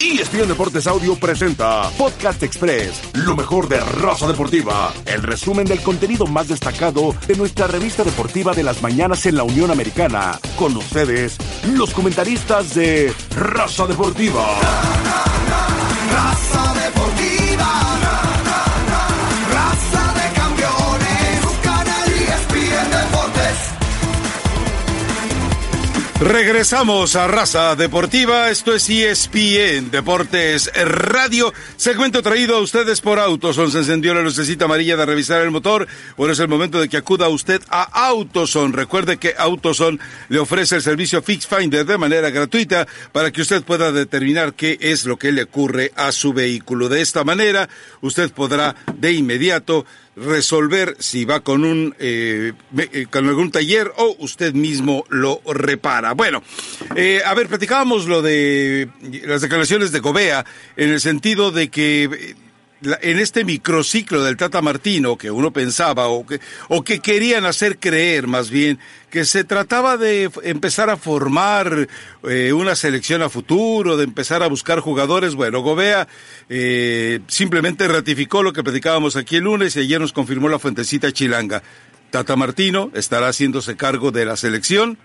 ESPN Deportes Audio presenta Podcast Express, lo mejor de raza deportiva. El resumen del contenido más destacado de nuestra revista deportiva de las mañanas en la Unión Americana. Con ustedes, los comentaristas de Raza Deportiva. Raza Regresamos a Raza Deportiva, esto es ESPN Deportes Radio, segmento traído a ustedes por Autoson, se encendió la lucecita amarilla de revisar el motor, bueno es el momento de que acuda usted a Autoson, recuerde que Autoson le ofrece el servicio Fix Finder de manera gratuita para que usted pueda determinar qué es lo que le ocurre a su vehículo, de esta manera usted podrá de inmediato resolver si va con un eh, eh, con algún taller o usted mismo lo repara. Bueno, eh, a ver, platicábamos lo de las declaraciones de Gobea en el sentido de que eh, en este microciclo del Tata Martino que uno pensaba o que o que querían hacer creer más bien que se trataba de empezar a formar eh, una selección a futuro, de empezar a buscar jugadores. Bueno, Gobea eh, simplemente ratificó lo que platicábamos aquí el lunes y ayer nos confirmó la fuentecita chilanga. Tata Martino estará haciéndose cargo de la selección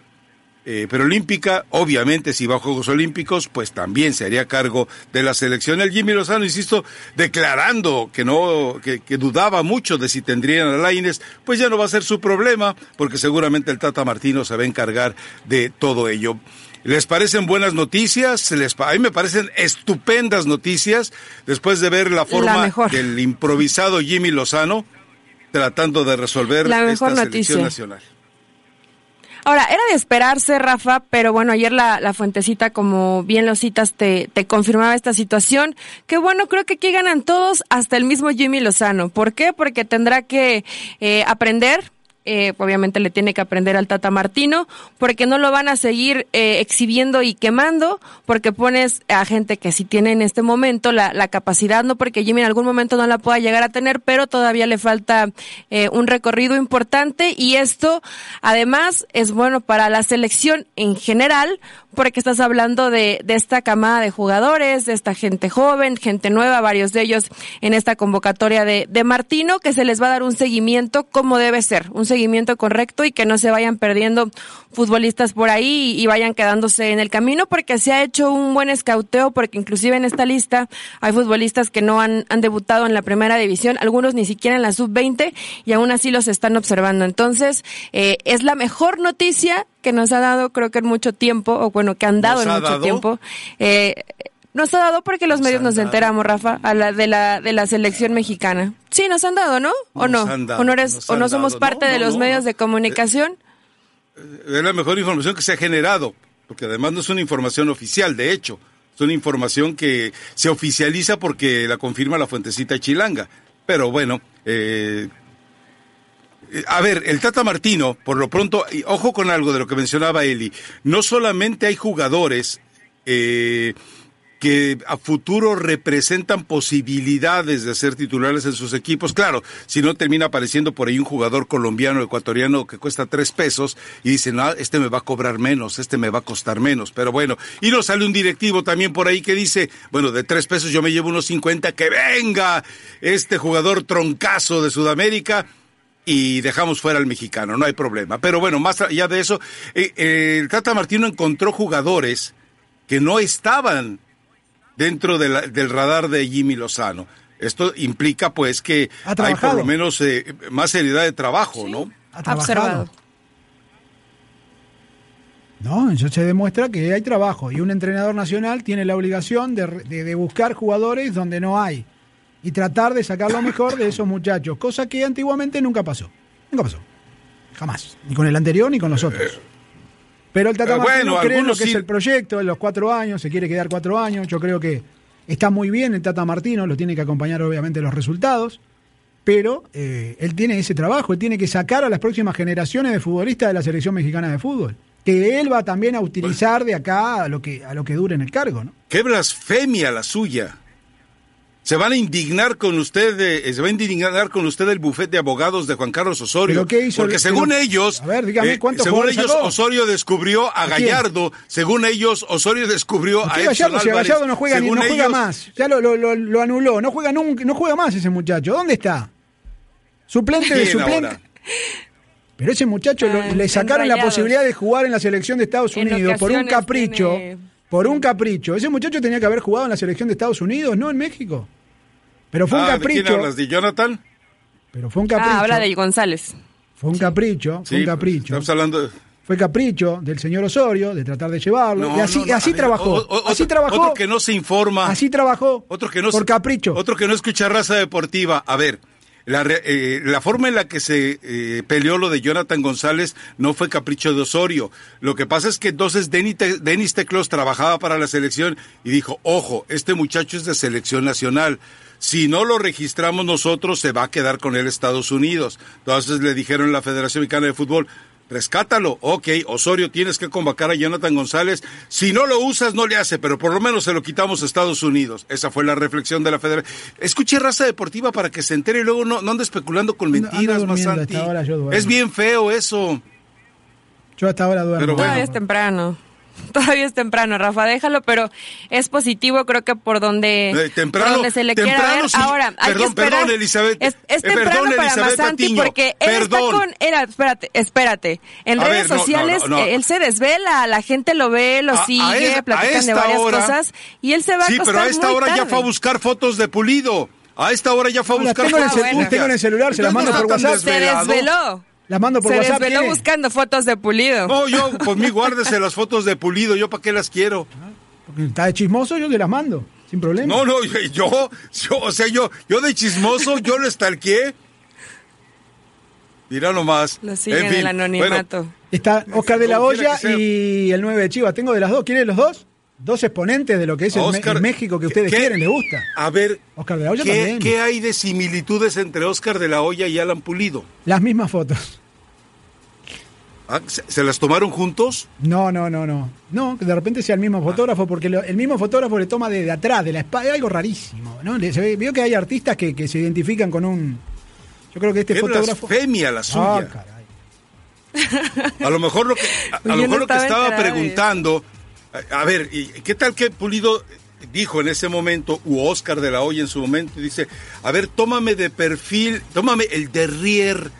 eh, preolímpica, obviamente si va a Juegos Olímpicos, pues también se haría cargo de la selección. El Jimmy Lozano, insisto, declarando que no, que, que dudaba mucho de si tendrían a Laines, pues ya no va a ser su problema, porque seguramente el Tata Martino se va a encargar de todo ello. ¿Les parecen buenas noticias? Les, pa- a mí me parecen estupendas noticias después de ver la forma del improvisado Jimmy Lozano tratando de resolver La esta mejor selección noticia. nacional. Ahora, era de esperarse, Rafa, pero bueno, ayer la, la fuentecita, como bien lo citas, te, te confirmaba esta situación. Que bueno, creo que aquí ganan todos, hasta el mismo Jimmy Lozano. ¿Por qué? Porque tendrá que eh, aprender. Eh, obviamente le tiene que aprender al Tata Martino, porque no lo van a seguir eh, exhibiendo y quemando, porque pones a gente que sí tiene en este momento la, la capacidad, no porque Jimmy en algún momento no la pueda llegar a tener, pero todavía le falta eh, un recorrido importante y esto además es bueno para la selección en general, porque estás hablando de, de esta camada de jugadores, de esta gente joven, gente nueva, varios de ellos en esta convocatoria de, de Martino, que se les va a dar un seguimiento como debe ser, un seguimiento correcto y que no se vayan perdiendo futbolistas por ahí y, vayan quedándose en el camino, porque se ha hecho un buen escauteo, porque inclusive en esta lista hay futbolistas que no han, han debutado en la primera división, algunos ni siquiera en la sub-20 y aún así los están observando. Entonces, eh, es la mejor noticia que nos ha dado, creo que en mucho tiempo, o bueno, que han dado ¿Nos en mucho dado? tiempo. Eh, nos ha dado porque los Nos medios nos enteramos, Rafa, a la de la de la selección mexicana. Sí, nos han dado, ¿no? ¿O Nos no? han dado, ¿O no, eres, o no somos dado. parte No, de los medios de comunicación? Es la mejor información que se ha generado, porque además no es una información oficial, de hecho, es una información que se oficializa porque la confirma la fuentecita chilanga. Pero bueno, eh, eh, a ver, el Tata Martino, por lo pronto, y ojo con algo de lo que mencionaba Eli, no solamente hay jugadores eh, que a futuro representan posibilidades de ser titulares en sus equipos. Claro, si no termina apareciendo por ahí un jugador colombiano, ecuatoriano que cuesta tres pesos y dicen, ah, este me va a cobrar menos, este me va a costar menos. Pero bueno, y nos sale un directivo también por ahí que dice, bueno, de tres pesos yo me llevo unos 50, que venga este jugador troncazo de Sudamérica y dejamos fuera al mexicano, no hay problema. Pero bueno, más allá de eso, eh, eh, el Tata Martino encontró jugadores que no estaban dentro de la- del radar de Jimmy Lozano. Esto implica pues que Ha hay por lo menos eh, más seriedad de trabajo, ¿no? Ha trabajado. Observado. No, eso se demuestra que hay trabajo y un entrenador nacional tiene la obligación de, de- de buscar jugadores donde no hay y tratar de sacar lo mejor de esos muchachos, cosa que antiguamente nunca pasó. Nunca pasó. Jamás. Ni con el anterior ni con los otros. Pero el Tata Martino bueno, cree en lo que sí. es el proyecto, en los cuatro años, se quiere quedar cuatro años. Yo creo que está muy bien el Tata Martino, lo tiene que acompañar obviamente los resultados. Pero eh, él tiene ese trabajo, él tiene que sacar a las próximas generaciones de futbolistas de la selección mexicana de fútbol. Que él va también a utilizar de acá a lo que, a lo que dure en el cargo, ¿no? Qué blasfemia la suya. Se van a indignar con usted, eh, se va a indignar con usted el bufete de abogados de Juan Carlos Osorio. ¿Pero qué hizo Porque el- según pero- ellos, A ver, dígame, eh, ¿cuántos según ellos, sacó? Osorio descubrió a. Gallardo. Según ellos, Osorio descubrió a ¿Qué Edson Gallardo? Si a Álvarez. Gallardo no juega, ni, no juega ellos- más. Ya lo, lo, lo- lo anuló. No juega nunca, no juega más ese muchacho. ¿Dónde está? Suplente de ¿Quién suplente. ahora? Pero ese muchacho lo- Ah, le sacaron la posibilidad de jugar en la selección de Estados Unidos por un capricho. tiene- Por un capricho. Ese muchacho tenía que haber jugado en la selección de Estados Unidos, no en México. Pero fue un Ah, ¿de quién capricho. hablas? ¿De Jonathan? Pero fue un capricho. Ah, habla de González. Fue un capricho. Fue un Sí, capricho. Estamos hablando de... Fue capricho del señor Osorio de tratar de llevarlo. No, y así, no, no, así trabajó. o- o- así otro- trabajó. Otro que no se informa. Así trabajó. Otro que no por capricho. Otro que no escucha raza deportiva. A ver, la, eh, la forma en la que se eh, peleó lo de Jonathan González no fue capricho de Osorio. Lo que pasa es que entonces Denis Teclos trabajaba para la selección y dijo, ojo, este muchacho es de selección nacional. Si no lo registramos nosotros, se va a quedar con él Estados Unidos. Entonces le dijeron a la Federación Mexicana de Fútbol, rescátalo. Ok, Osorio, tienes que convocar a Jonathan González. Si no lo usas, no le hace, pero por lo menos se lo quitamos a Estados Unidos. Esa fue la reflexión de la Federación. Escuche raza deportiva para que se entere y luego no, no ande especulando con mentiras, ando durmiendo, Masanti. a esta hora yo duermo. Es bien feo eso. Yo hasta ahora duermo. Pero bueno. Todavía es temprano. Todavía es temprano, Rafa, déjalo, pero es positivo, creo que por donde, Eh, temprano, por donde se le quiera temprano ver. sí. Ahora, hay Perdón, que esperar. perdón, Elizabeth. Es, es Eh, temprano perdón, para Elizabeth Masanti Patiño. porque él está Perdón. con. Era, espérate, espérate. En A redes ver, no, no, sociales, no, no. eh, él se desvela, la gente lo ve, lo A- a sigue, es- a platican de varias hora- cosas y él se va a Sí, pero a esta muy hora ya tarde. fue a buscar fotos de Pulido. A esta hora ya fue a buscar tengo fotos tengo en el celular, se las mando no por está WhatsApp. Se desveló. Las mando por se WhatsApp. desveló ¿tiene? buscando fotos de Pulido. No, yo, por mí guárdese las fotos de Pulido. ¿Yo para qué las quiero? Porque está de chismoso, yo te las mando. Sin problema. No, no, yo, yo, o sea, yo, yo de chismoso, yo lo estalqué. Mira nomás. Lo siguen En fin, el anonimato. bueno, Está Oscar de la Hoya y el 9 de Chivas. Tengo de las dos. ¿Quieren los dos? Dos exponentes de lo que es el, Me- Oscar- el México que ustedes ¿qué? quieren, les gusta. a ver, Oscar de la Hoya ¿qué, también. qué hay de similitudes entre Oscar de la Hoya y Alan Pulido? Las mismas fotos. Ah, ¿Se, se las tomaron juntos? No, no, no, no. No, que de repente sea el mismo fotógrafo, porque lo- el mismo fotógrafo le toma de, de atrás, de la espalda, algo rarísimo. ¿no? Le- se ve- veo que hay artistas que, que se identifican con un. Yo creo que este fotógrafo. blasfemia la suya. Ah, caray. A lo mejor lo que, a, a Yo lo no mejor lo que estaba preguntando, a, a ver, ¿y ¿qué tal que Pulido dijo en ese momento, u Oscar de la Hoya en su momento, y dice, a ver, tómame de perfil, tómame el derrier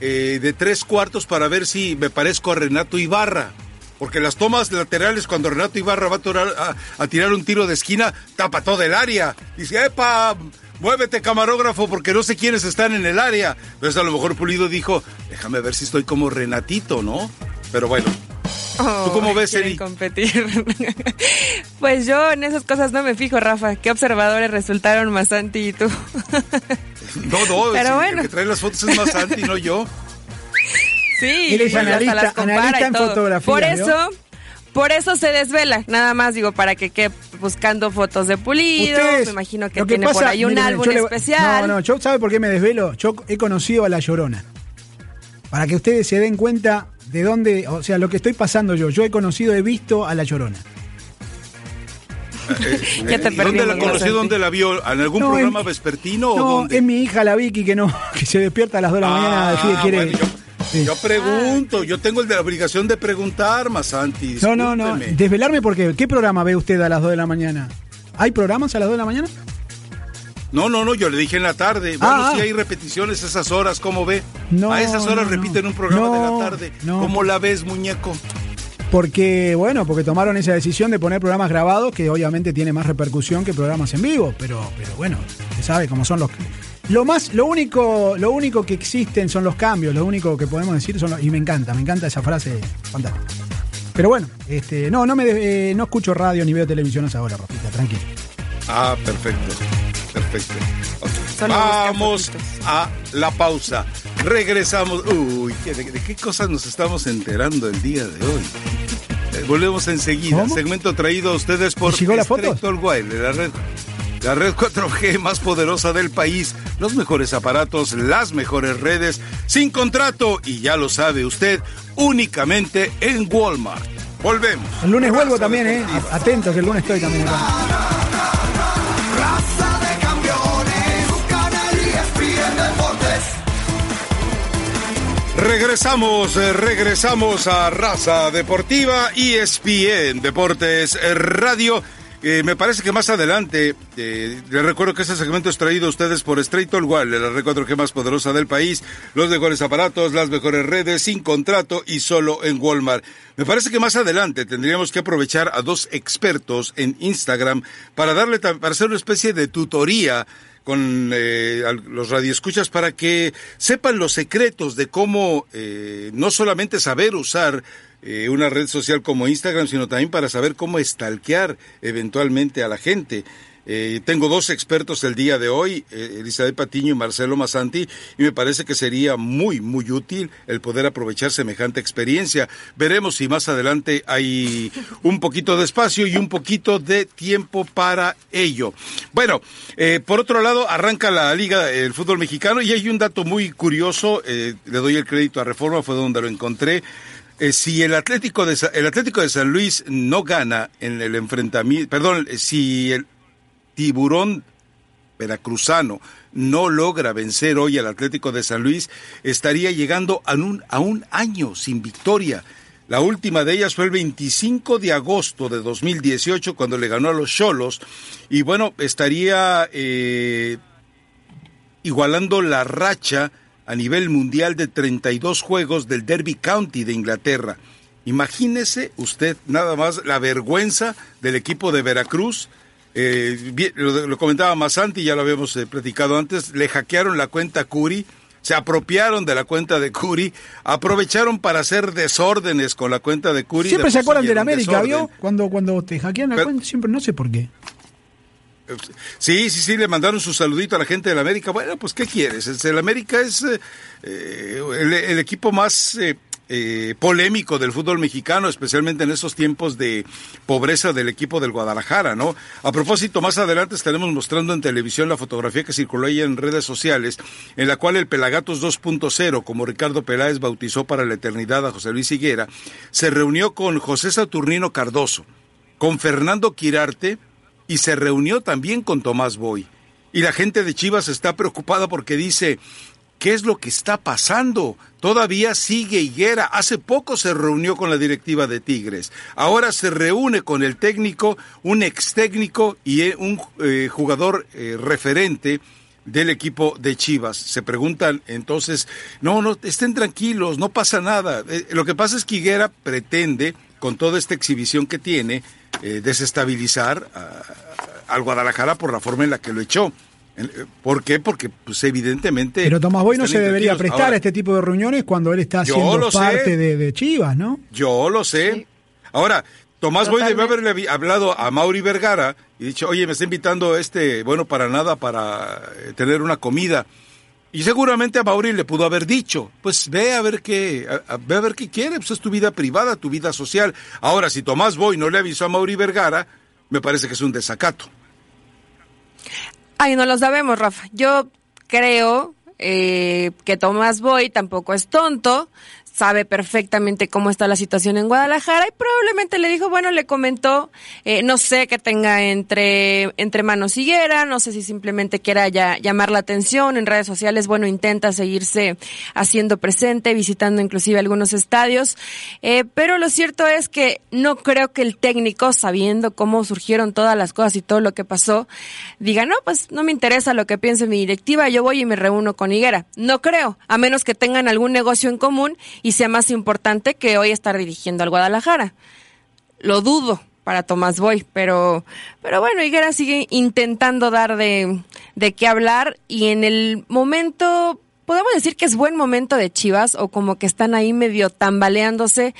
eh, de tres cuartos para ver si me parezco a Renato Ibarra? Porque las tomas laterales, cuando Renato Ibarra va a, torar- a- a tirar un tiro de esquina, tapa todo el área. Dice, ¡epa! Muévete, camarógrafo, porque no sé quiénes están en el área. Entonces, a lo mejor Pulido dijo, déjame ver si estoy como Renatito, ¿no? Pero bueno, ¿Tú cómo ves, Eri? competir. pues yo en esas cosas no me fijo, Rafa. ¿Qué observadores resultaron más Santi y tú? no, no, Pero si bueno. el que trae las fotos es más Santi, no yo. sí, Él es hasta analista- las compara analista y en todo. fotografía, Por ¿vio? eso, por eso se desvela. Nada más digo, para que quede buscando fotos de Pulido. Ustedes, me imagino que tiene por ahí un miren, álbum le- especial. No, no, yo ¿sabe por qué me desvelo? Yo he conocido a La Llorona. Para que ustedes se den cuenta de dónde, o sea, lo que estoy pasando yo. Yo he conocido, he visto a La Llorona. Ya te ¿Y ¿Dónde la conoció? ¿Dónde la vio? ¿En algún No, programa en- vespertino o No, dónde? es mi hija la Vicky que no, que se despierta a las 2 de la mañana, Ah, decide quiere. bueno, yo, Sí. yo pregunto, yo tengo la obligación de preguntar, Masanti. No, no, no. Desvelarme porque ¿qué programa ve usted a las 2 de la mañana? ¿Hay programas a las 2 de la mañana? No, no, no, yo le dije en la tarde. Bueno, Ah, sí ah. hay repeticiones esas horas, ¿cómo ve? No, a esas horas no, repiten un programa de la tarde. ¿Cómo la ves, muñeco? Porque, bueno, porque tomaron esa decisión de poner programas grabados que obviamente tiene más repercusión que programas en vivo, pero, pero bueno, se sabe cómo son los lo más, lo único, lo único que existen son los cambios, lo único que podemos decir son los, y me encanta, me encanta esa frase fantástica. Pero bueno, este, no, no me eh, no escucho radio ni veo televisión a esa hora, Rafita, tranquilo. Ah, perfecto. Perfecto. Vamos a la pausa. Regresamos. Uy, ¿qué- de, de qué cosas nos estamos enterando el día de hoy? Eh, volvemos enseguida. ¿Cómo? Segmento traído a ustedes por All Wild, la red. La red 4G más poderosa del país, los mejores aparatos, las mejores redes, sin contrato y ya lo sabe usted, únicamente en Walmart. Volvemos. El lunes vuelvo también, eh. Atentos, que el lunes estoy también acá. Regresamos, eh, regresamos a Raza Deportiva, ESPN Deportes eh, Radio. Eh, me parece que más adelante, eh, les recuerdo que este segmento es traído a ustedes por Straight All Wall, la red 4G más poderosa del país, los mejores aparatos, las mejores redes, sin contrato y solo en Walmart. Me parece que más adelante tendríamos que aprovechar a dos expertos en Instagram para darle, para hacer una especie de tutoría con eh, los radioescuchas para que sepan los secretos de cómo eh, no solamente saber usar eh, una red social como Instagram, sino también para saber cómo stalkear eventualmente a la gente. Eh, tengo dos expertos el día de hoy, eh, Elizabeth Patiño y Marcelo Masanti, y me parece que sería muy, muy útil el poder aprovechar semejante experiencia. Veremos si más adelante hay un poquito de espacio y un poquito de tiempo para ello. Bueno, eh, por otro lado, arranca la Liga el Fútbol Mexicano y hay un dato muy curioso, eh, le doy el crédito a Reforma, fue donde lo encontré. Eh, si el Atlético de el Atlético de San Luis no gana en el enfrentamiento, perdón, si el Tiburón veracruzano no logra vencer hoy al Atlético de San Luis, estaría llegando a un, a un año sin victoria. La última de ellas fue el 25 de agosto de 2018, cuando le ganó a los Cholos. Y bueno, estaría eh, igualando la racha a nivel mundial de 32 juegos del Derby County de Inglaterra. Imagínese usted nada más la vergüenza del equipo de Veracruz. Eh, bien, lo, lo comentaba Masanti, ya lo habíamos eh, platicado antes, le hackearon la cuenta Curi, se apropiaron de la cuenta de Curi, aprovecharon para hacer desórdenes con la cuenta de Curi. Siempre se acuerdan de la América, desorden. ¿vio? Cuando, cuando te hackean la Pero- cuenta, siempre no sé por qué. Sí, sí, sí, le mandaron su saludito a la gente del América. Bueno, pues, ¿qué quieres? Es- El América es eh, eh, el, el equipo más eh, eh, polémico del fútbol mexicano, especialmente en esos tiempos de pobreza del equipo del Guadalajara, ¿no? A propósito, más adelante estaremos mostrando en televisión la fotografía que circuló ahí en redes sociales, en la cual el Pelagatos 2.0, como Ricardo Peláez bautizó para la eternidad a José Luis Higuera, se reunió con José Saturnino Cardoso, con Fernando Quirarte, y se reunió también con Tomás Boy. Y la gente de Chivas está preocupada porque dice, ¿qué es lo que está pasando? Todavía sigue Higuera. Hace poco se reunió con la directiva de Tigres. Ahora se reúne con el técnico, un ex técnico y eh, un eh, jugador eh, referente del equipo de Chivas. Se preguntan entonces, no, no, estén tranquilos, no pasa nada. Eh, lo que pasa es que Higuera pretende, con toda esta exhibición que tiene, desestabilizar al Guadalajara por la forma en la que lo echó. Eh, ¿Por qué? Porque pues evidentemente... Pero Tomás Boy no se debería prestar Ahora, a este tipo de reuniones cuando él está siendo parte de, de Chivas, ¿no? Yo lo sé. Ahora, Tomás Boy debe haberle hablado a Mauri Vergara y dicho, oye, me está invitando este, bueno, para nada, para eh, tener una comida. Y seguramente a Mauri le pudo haber dicho, pues ve a ver qué, a- a- ve a ver qué quiere, pues es tu vida privada, tu vida social. Ahora, si Tomás Boy no le avisó a Mauri Vergara, me parece que es un desacato. Ay, no lo sabemos, Rafa. Yo creo eh, que Tomás Boy tampoco es tonto, sabe perfectamente cómo está la situación en Guadalajara y probablemente le dijo, bueno, le comentó, eh, no sé qué tenga entre, entre manos Higuera, no sé si simplemente quiera ya, llamar la atención en redes sociales, bueno, intenta seguirse haciendo presente, visitando inclusive algunos estadios, eh, pero lo cierto es que no creo que el técnico, sabiendo cómo surgieron todas las cosas y todo lo que pasó, diga, no, pues no me interesa lo que piense mi directiva, yo voy y me reúno con Higuera. No creo, a menos que tengan algún negocio en común y sea más importante que hoy estar dirigiendo al Guadalajara. Lo dudo para Tomás Boy, pero, pero bueno, Higuera sigue intentando dar de, de qué hablar y en el momento, podemos decir que es buen momento de Chivas o como que están ahí medio tambaleándose,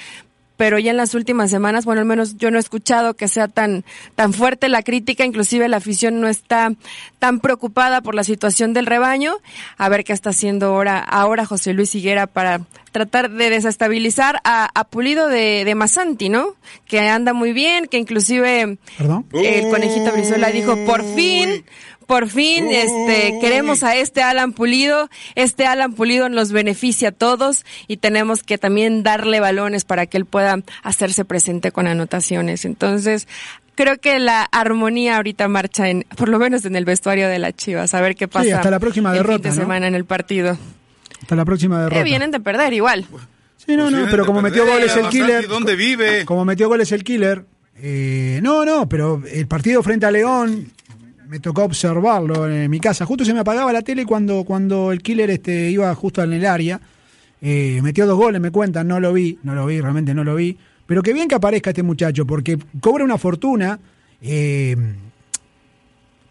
pero ya en las últimas semanas, bueno, al menos yo no he escuchado que sea tan, tan fuerte la crítica, inclusive la afición no está tan preocupada por la situación del rebaño. A ver qué está haciendo ahora, ahora José Luis Higuera para tratar de desestabilizar a, a Pulido de, de Masanti, ¿no? Que anda muy bien, que inclusive Perdón. el conejito Brizuela dijo, por fin, por fin, este, queremos a este Alan Pulido, este Alan Pulido nos beneficia a todos y tenemos que también darle balones para que él pueda hacerse presente con anotaciones. Entonces, creo que la armonía ahorita marcha en, por lo menos en el vestuario de las Chivas, a ver qué pasa. hasta la próxima el fin derrota, de ¿no? semana en el partido. Hasta la próxima derrota. Eh, vienen de perder igual. Sí, no, Pues no, pero como perder, metió goles el killer. ¿y dónde vive? Como metió goles el killer. eh, no, no, pero el partido frente a León me tocó observarlo en mi casa. Justo se me apagaba la tele cuando, cuando el killer este, iba justo en el área. Eh, metió dos goles, me cuentan, no lo vi, no lo vi, realmente no lo vi. Pero qué bien que aparezca este muchacho, porque cobra una fortuna. eh,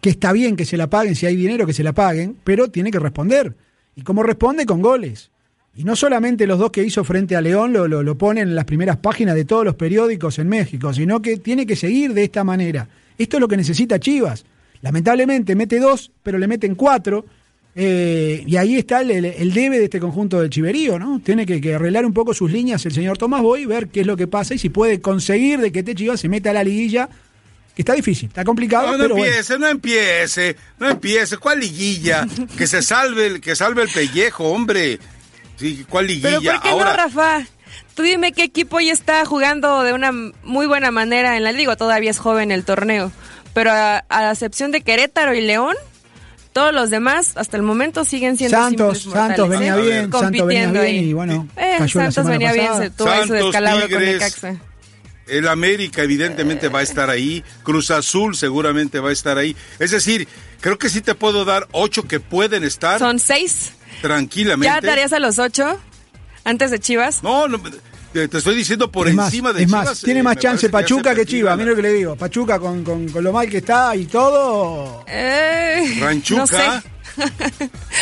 que está bien que se la paguen, si hay dinero que se la paguen, pero tiene que responder. Y como responde con goles. Y no solamente los dos que hizo frente a León lo, lo, lo ponen en las primeras páginas de todos los periódicos en México, sino que tiene que seguir de esta manera. Esto es lo que necesita Chivas. Lamentablemente mete dos, pero le meten cuatro. eh, y ahí está el, el- debe de este conjunto del Chiverío, ¿no? Tiene que, que arreglar un poco sus líneas el señor Tomás Boy, ver qué es lo que pasa y si puede conseguir de que este Chivas se meta a la liguilla, que está difícil, está complicado, No, no pero bueno. empiece, no empiece, no empiece. ¿Cuál liguilla? Que se salve el, que salve el pellejo, hombre. Sí, ¿cuál liguilla? Pero ¿por qué Ahora, no, Rafa? Tú dime qué equipo ya está jugando de una muy buena manera en la liga. Todavía es joven el torneo. Pero a, a la excepción de Querétaro y León, todos los demás hasta el momento siguen siendo Santos, simples mortales, Santos venía ¿eh? bien, Santos venía Compitiendo bien ahí. y bueno, Eh, cayó Santos venía bien, se tuvo ahí su Santos, descalabro con Tigres. Necaxa. el América evidentemente va a estar ahí, Cruz Azul seguramente va a estar ahí. Es decir, creo que sí te puedo dar ocho que pueden estar Son seis. tranquilamente. ¿Ya darías a los ocho antes de Chivas? No, no, te te estoy diciendo por es más, encima de es Chivas. más, tiene eh, más chance Pachuca se que Chivas, mira lo que le digo. Pachuca con, con, con lo mal que está y todo. Eh, Ranchuca. No sé.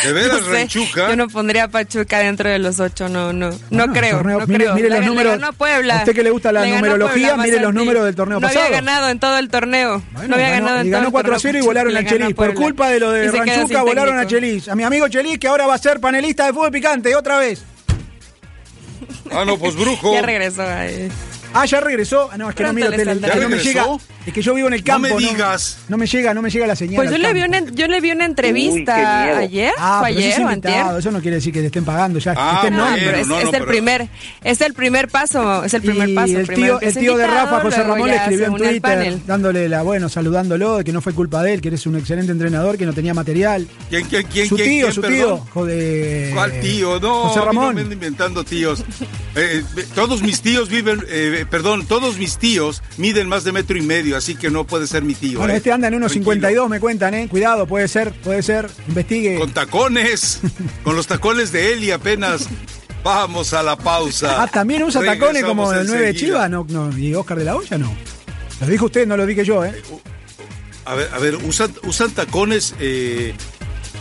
De veras, No sé, Ranchuca. Yo no pondría a Pachuca dentro de los ocho, no, no, no creo, torneo- no mire- creo. mire Le- los le números. ganó a Puebla. A usted que le gusta la ganó numerología, Puebla, mire los números del torneo no pasado. había ganado en todo el torneo. Bueno, no había ganó- ganado en y todo ganó el 4 a torneo 0 y volaron le ganó a Chelis. Por culpa de lo de Ranchuca volaron a. Chelis. A mi amigo Chelis que ahora va a ser panelista de fútbol picante otra vez. Ah, no, pues brujo. Ya regresó. ay. Ah, ya regresó. Ah, no, es que no miro le tele. Que no me ¿Ya llega. Es que yo vivo en el No campo. me digas. No, me llega, no me llega la señal. Pues yo le, vi una, yo le vi una entrevista Uy, ayer, Ah, fue eso es ayer o invitado, antier. Eso no quiere decir que le estén pagando ya. Ah, estén No, pero es, no, es no, el pero- primer, es el primer paso, es el primer y paso. el tío, el de Rafa, José Ramón, le escribió en Twitter dándole la, bueno, saludándolo, de que no fue culpa de él, que eres un excelente entrenador, que no tenía material. ¿Quién, quién, quién, su tío, quién, su tío. Joder. ¿Cuál tío? No, José Ramón. no inventando tíos. Eh, eh, todos mis tíos viven, eh, perdón, todos mis tíos miden más de metro y medio, así que no puede ser mi tío. Bueno, eh. este anda en unos Tranquilo. 52, me cuentan, ¿eh? Cuidado, puede ser, puede ser. Investigue. Con tacones, con los tacones de y apenas vamos a la pausa. Ah, también usa tacones como el 9 de. Chivas, no, no, y Oscar de la Hoya, no. Lo dijo usted, no lo dije yo, ¿eh? A ver, a ver, ¿usan, usan tacones eh,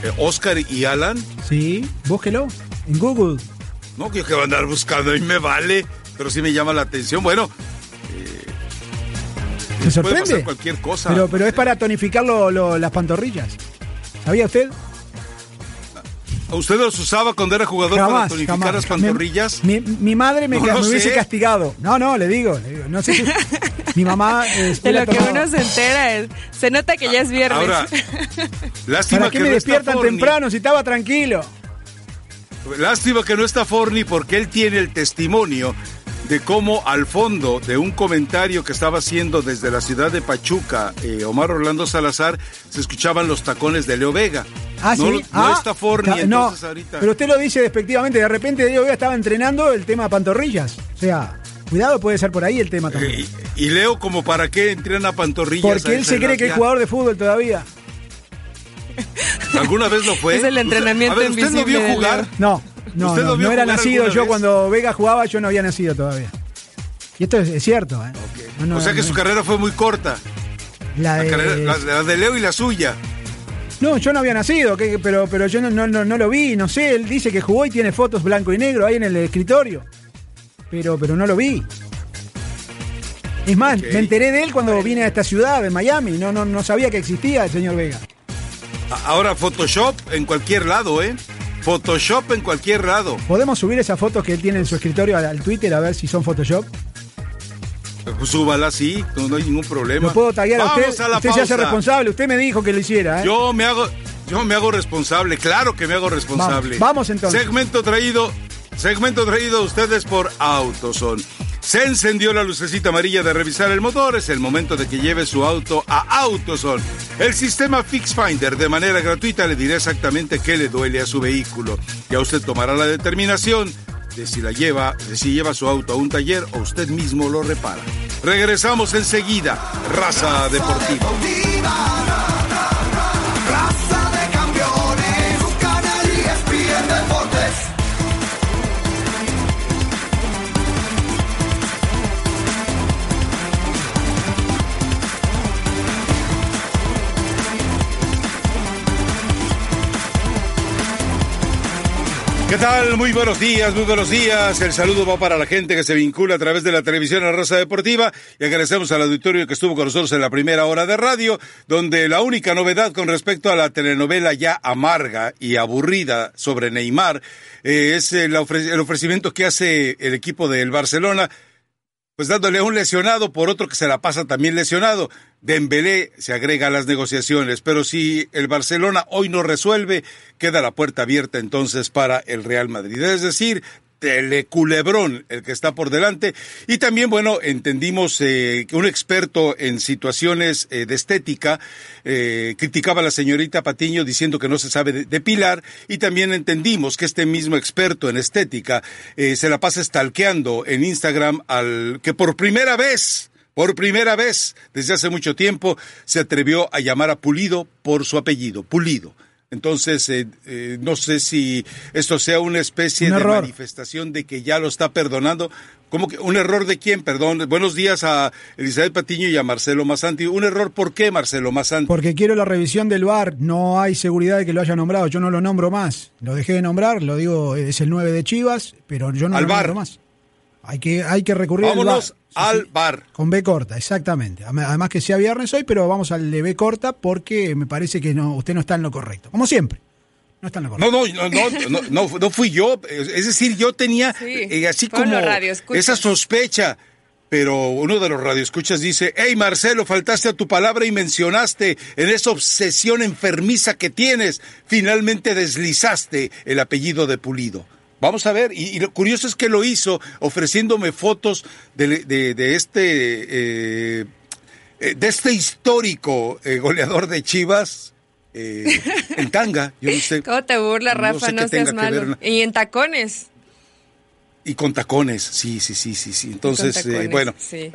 eh, Oscar y Alan? Sí, búsquelo en Google. No, que yo que voy a andar buscando, mí me vale, pero sí me llama la atención. Bueno, ¿Se puede sorprende? pasar cualquier cosa. Pero, pero es para tonificar lo- lo- las pantorrillas. ¿Sabía usted? ¿Usted los usaba cuando era jugador para Jamás, tonificar jamás. las pantorrillas? Mi, mi madre me, No me lo hubiese sé. castigado. No, no, le digo. le digo, no sé si- mi mamá. este, De lo que tomaba. uno se entera, es- se nota que ya es viernes. Ahora, lástima ¿Para qué que me no despiertan temprano si estaba tranquilo? Lástima que no está Forni porque él tiene el testimonio de cómo al fondo de un comentario que estaba haciendo desde la ciudad de Pachuca, eh, Omar Orlando Salazar, se escuchaban los tacones de Leo Vega. Ah, no, sí. no Ah, está Forni, ta- no, entonces ahorita. Pero usted lo dice despectivamente. De repente Diego Vega estaba entrenando el tema pantorrillas. O sea, cuidado, puede ser por ahí el tema también. Eh, y, Leo, como para qué entrena pantorrillas. Porque él se cree que es jugador de fútbol todavía. ¿Alguna vez lo fue? Es el entrenamiento Usted- a ver, ¿Usted lo invisible vio de jugar? Leo. No, no, ¿Usted no, era nacido. Yo vez? cuando Vega jugaba, yo no había nacido todavía. Y esto es, es cierto. ¿eh? No, no, o sea que no, su carrera fue muy corta. la La, de- carrera- la- la de Leo y la suya. No, yo no había nacido, que- pero, pero yo no, no, no, no lo vi, no sé, él dice que jugó y tiene fotos blanco y negro ahí en el escritorio. Pero, pero no lo vi. Es más, me enteré de él cuando vine a esta ciudad, de Miami. No, no, no sabía que existía el señor Vega. Ahora Photoshop en cualquier lado, ¿eh? Photoshop en cualquier lado. ¿Podemos subir esas fotos que él tiene en su escritorio al, al Twitter a ver si son Photoshop? Súbala así, no, no hay ningún problema. ¿Lo puedo taguear a usted? a la usted se hace responsable, usted me dijo que lo hiciera. ¿eh? Yo me hago, yo me hago responsable, claro que me hago responsable. Vamos, vamos entonces. Segmento traído, segmento traído a ustedes por Autoson. Se encendió la lucecita amarilla de revisar el motor. Es el momento de que lleve su auto a AutoZone. El sistema Fix Finder de manera gratuita le dirá exactamente qué le duele a su vehículo. Ya usted tomará la determinación de si la lleva, de si lleva su auto a un taller o usted mismo lo repara. Regresamos enseguida. Raza Deportiva. ¿Qué tal? Muy buenos días, muy buenos días. El saludo va para la gente que se vincula a través de la televisión a Raza Deportiva y agradecemos al auditorio que estuvo con nosotros en la primera hora de radio, donde la única novedad con respecto a la telenovela ya amarga y aburrida sobre Neymar eh, es el, el ofrecimiento que hace el equipo del Barcelona pues dándole a un lesionado por otro que se la pasa también lesionado. Dembélé se agrega a las negociaciones, pero si el Barcelona hoy no resuelve, queda la puerta abierta entonces para el Real Madrid. Es decir, teleculebrón el que está por delante. Y también, bueno, entendimos eh, que un experto en situaciones eh, de estética eh, criticaba a la señorita Patiño diciendo que no se sabe de- depilar. Y también entendimos que este mismo experto en estética se la pasa stalkeando en Instagram al que por primera vez por primera vez desde hace mucho tiempo se atrevió a llamar a Pulido por su apellido, Pulido. Entonces, eh, eh, no sé si esto sea una especie Un de error. manifestación de que ya lo está perdonando. ¿Cómo que un error de quién? Perdón. Buenos días a Elizabeth Patiño y a Marcelo Masanti. ¿Un error por qué, Marcelo Masanti? Porque quiero la revisión del VAR. No hay seguridad de que lo haya nombrado. Yo no lo nombro más. Lo dejé de nombrar, lo digo, es el 9 de Chivas, pero yo no Al lo VAR. nombro más. Hay que, hay que recurrir Vámonos al VAR. Sí, al sí. bar. Con B corta, exactamente. Am- Además que sea viernes hoy, pero vamos al de B corta porque me parece que no, usted no está en lo correcto. Como siempre. No está en lo correcto. No, no, no, no, no, no, no fui yo. Es decir, yo tenía Sí, eh, así como esa sospecha. Pero uno de los radioescuchas dice, hey Marcelo, faltaste a tu palabra y mencionaste en esa obsesión enfermiza que tienes, finalmente deslizaste el apellido de Pulido. Vamos a ver, y, y lo curioso es que lo hizo ofreciéndome fotos de, de- de este eh, eh, de este histórico eh, goleador de Chivas eh, en tanga. Yo no sé. ¿Cómo te burlas, No Rafa? sé No, seas ver malo. Y en tacones. Y con tacones, sí, sí, sí, sí, sí. Entonces, tacones, eh, bueno. sí.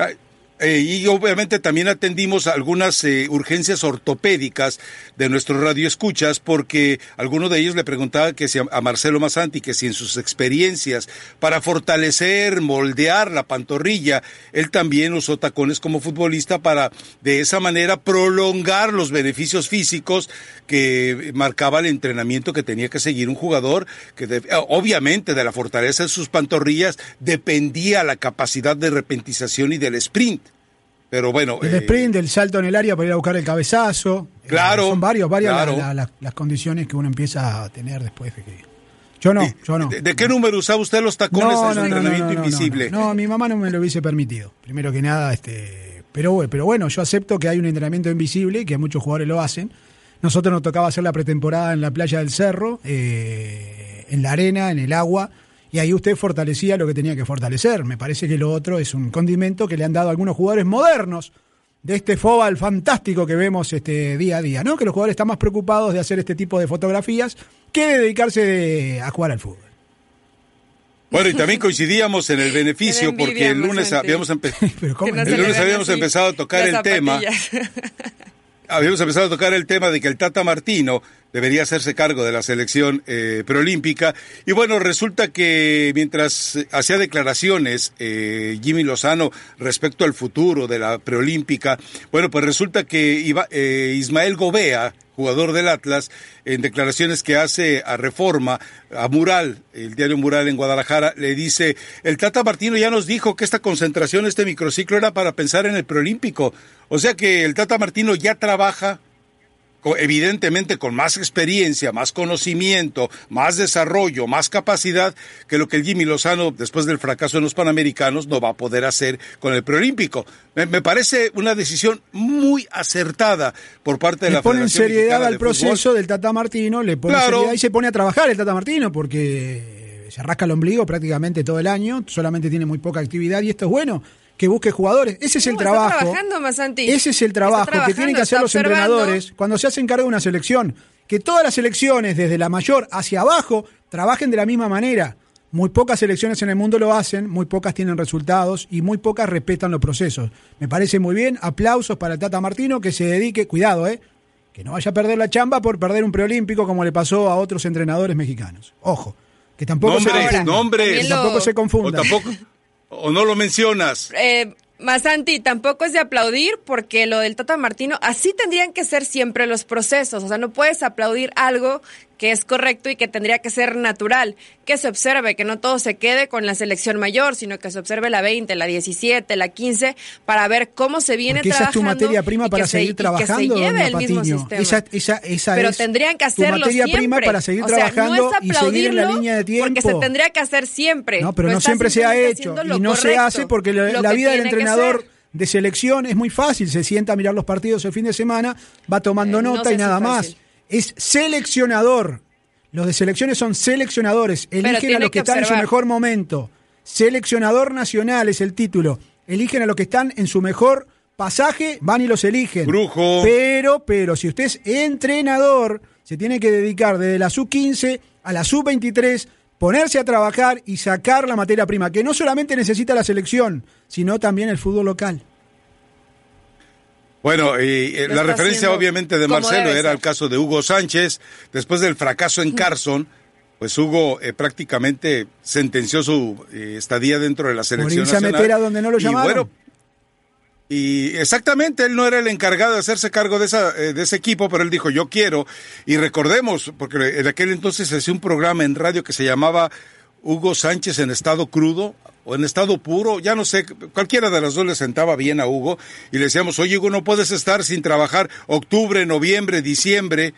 Eh, y obviamente también atendimos algunas eh, urgencias ortopédicas de nuestros radioescuchas porque alguno de ellos le preguntaba que si a, Marcelo Masanti que si en sus experiencias para fortalecer, moldear la pantorrilla, él también usó tacones como futbolista para de esa manera prolongar los beneficios físicos que marcaba el entrenamiento que tenía que seguir un jugador que de- obviamente de la fortaleza de sus pantorrillas dependía la capacidad de repentización y del sprint. Pero bueno, El eh, sprint, el salto en el área para ir a buscar el cabezazo. Eh, Claro, son varios, varias claro. la- la- la- las condiciones que uno empieza a tener después de que. Yo no, yo no. ¿de, de qué número usaba usted los tacones en su entrenamiento no, no, invisible? No, mi mamá no me lo hubiese permitido. Primero que nada, este, pero, bueno, pero bueno, yo acepto que hay un entrenamiento invisible, que muchos jugadores lo hacen. Nosotros nos tocaba hacer la pretemporada en la playa del Cerro, eh, en la arena, en el agua, y ahí usted fortalecía lo que tenía que fortalecer. Me parece que lo otro es un condimento que le han dado algunos jugadores modernos de este fóbal fantástico que vemos este día a día, ¿no? Que los jugadores están más preocupados de hacer este tipo de fotografías que de dedicarse de- a jugar al fútbol. Bueno, y también coincidíamos en el beneficio porque el lunes habíamos empezado. Pero ¿cómo? El lunes habíamos empezado a tocar el tema. habíamos empezado a tocar el tema de que el Tata Martino debería hacerse cargo de la selección eh, preolímpica. Y bueno, resulta que mientras hacía declaraciones eh, Jimmy Lozano respecto al futuro de la preolímpica, bueno, pues resulta que iba, eh, Ismael Gobea, jugador del Atlas, en declaraciones que hace a Reforma, a Mural, el diario Mural en Guadalajara, le dice, el Tata Martino ya nos dijo que esta concentración, este microciclo era para pensar en el preolímpico. O sea que el Tata Martino ya trabaja evidentemente con más experiencia, más conocimiento, más desarrollo, más capacidad que lo que el Jimmy Lozano, después del fracaso en los Panamericanos, no va a poder hacer con el preolímpico. Me, me parece una decisión muy acertada por parte de le la ponen Federación seriedad Mexicana al de Fútbol. proceso del Tata Martino, le pone Claro. seriedad y se pone a trabajar el Tata Martino porque se rasca el ombligo prácticamente todo el año, solamente tiene muy poca actividad y esto es bueno que busque jugadores. Ese es el está trabajo. trabajando, Masanti. Ese es el trabajo que tienen que hacer los observando. entrenadores cuando se hacen cargo de una selección. Que todas las selecciones, desde la mayor hacia abajo, trabajen de la misma manera. Muy pocas selecciones en el mundo lo hacen, muy pocas tienen resultados y muy pocas respetan los procesos. Me parece muy bien, aplausos para el Tata Martino que se dedique, cuidado, eh, que no vaya a perder la chamba por perder un preolímpico como le pasó a otros entrenadores mexicanos. Ojo, que tampoco se Nombres, confunda. nombres. Tampoco se O confunda. tampoco, o no lo mencionas. Eh, Masanti, tampoco es de aplaudir porque lo del Tata Martino, así tendrían que ser siempre los procesos. O sea, no puedes aplaudir algo que es correcto y que tendría que ser natural. Que se observe, que no todo se quede con la selección mayor, sino que se observe la 20, la 17, la 15, para ver cómo se viene Porque esa es tu trabajando. materia prima para que se- seguir y que trabajando, se lleve doña el mismo Patiño. sistema. Esa, esa, esa Pero es tendrían que tu hacerlo materia siempre. prima para seguir o sea, trabajando no es y seguir en la línea de tiempo. Porque se tendría que hacer siempre. No, pero no siempre se ha hecho. Y no se hace porque la, lo la que vida del que entrenador de selección es muy fácil. Se sienta a mirar los partidos el fin de semana, va tomando Eh, no nota y nada más. fácil. Es seleccionador. Los de selecciones son seleccionadores. Eligen a los que, que están en su mejor momento. Seleccionador nacional es el título. Eligen a los que están en su mejor pasaje, van y los eligen. Brujo. Pero, pero, si usted es entrenador, se tiene que dedicar desde la sub-15 a la sub-23, ponerse a trabajar y sacar la materia prima, que no solamente necesita la selección, sino también el fútbol local. Bueno, y eh, la referencia obviamente de Marcelo era el caso de Hugo Sánchez. Después del fracaso en Carson, pues Hugo eh, prácticamente sentenció su eh, estadía dentro de la selección a nacional. meter a donde no lo Y llamaron. bueno, y exactamente, él no era el encargado de hacerse cargo de, esa, eh, de ese equipo, pero él dijo, yo quiero. Y recordemos, porque en aquel entonces se hacía un programa en radio que se llamaba Hugo Sánchez en estado crudo o en estado puro, ya no sé, cualquiera de las dos le sentaba bien a Hugo y le decíamos, oye Hugo, no puedes estar sin trabajar octubre, noviembre, diciembre,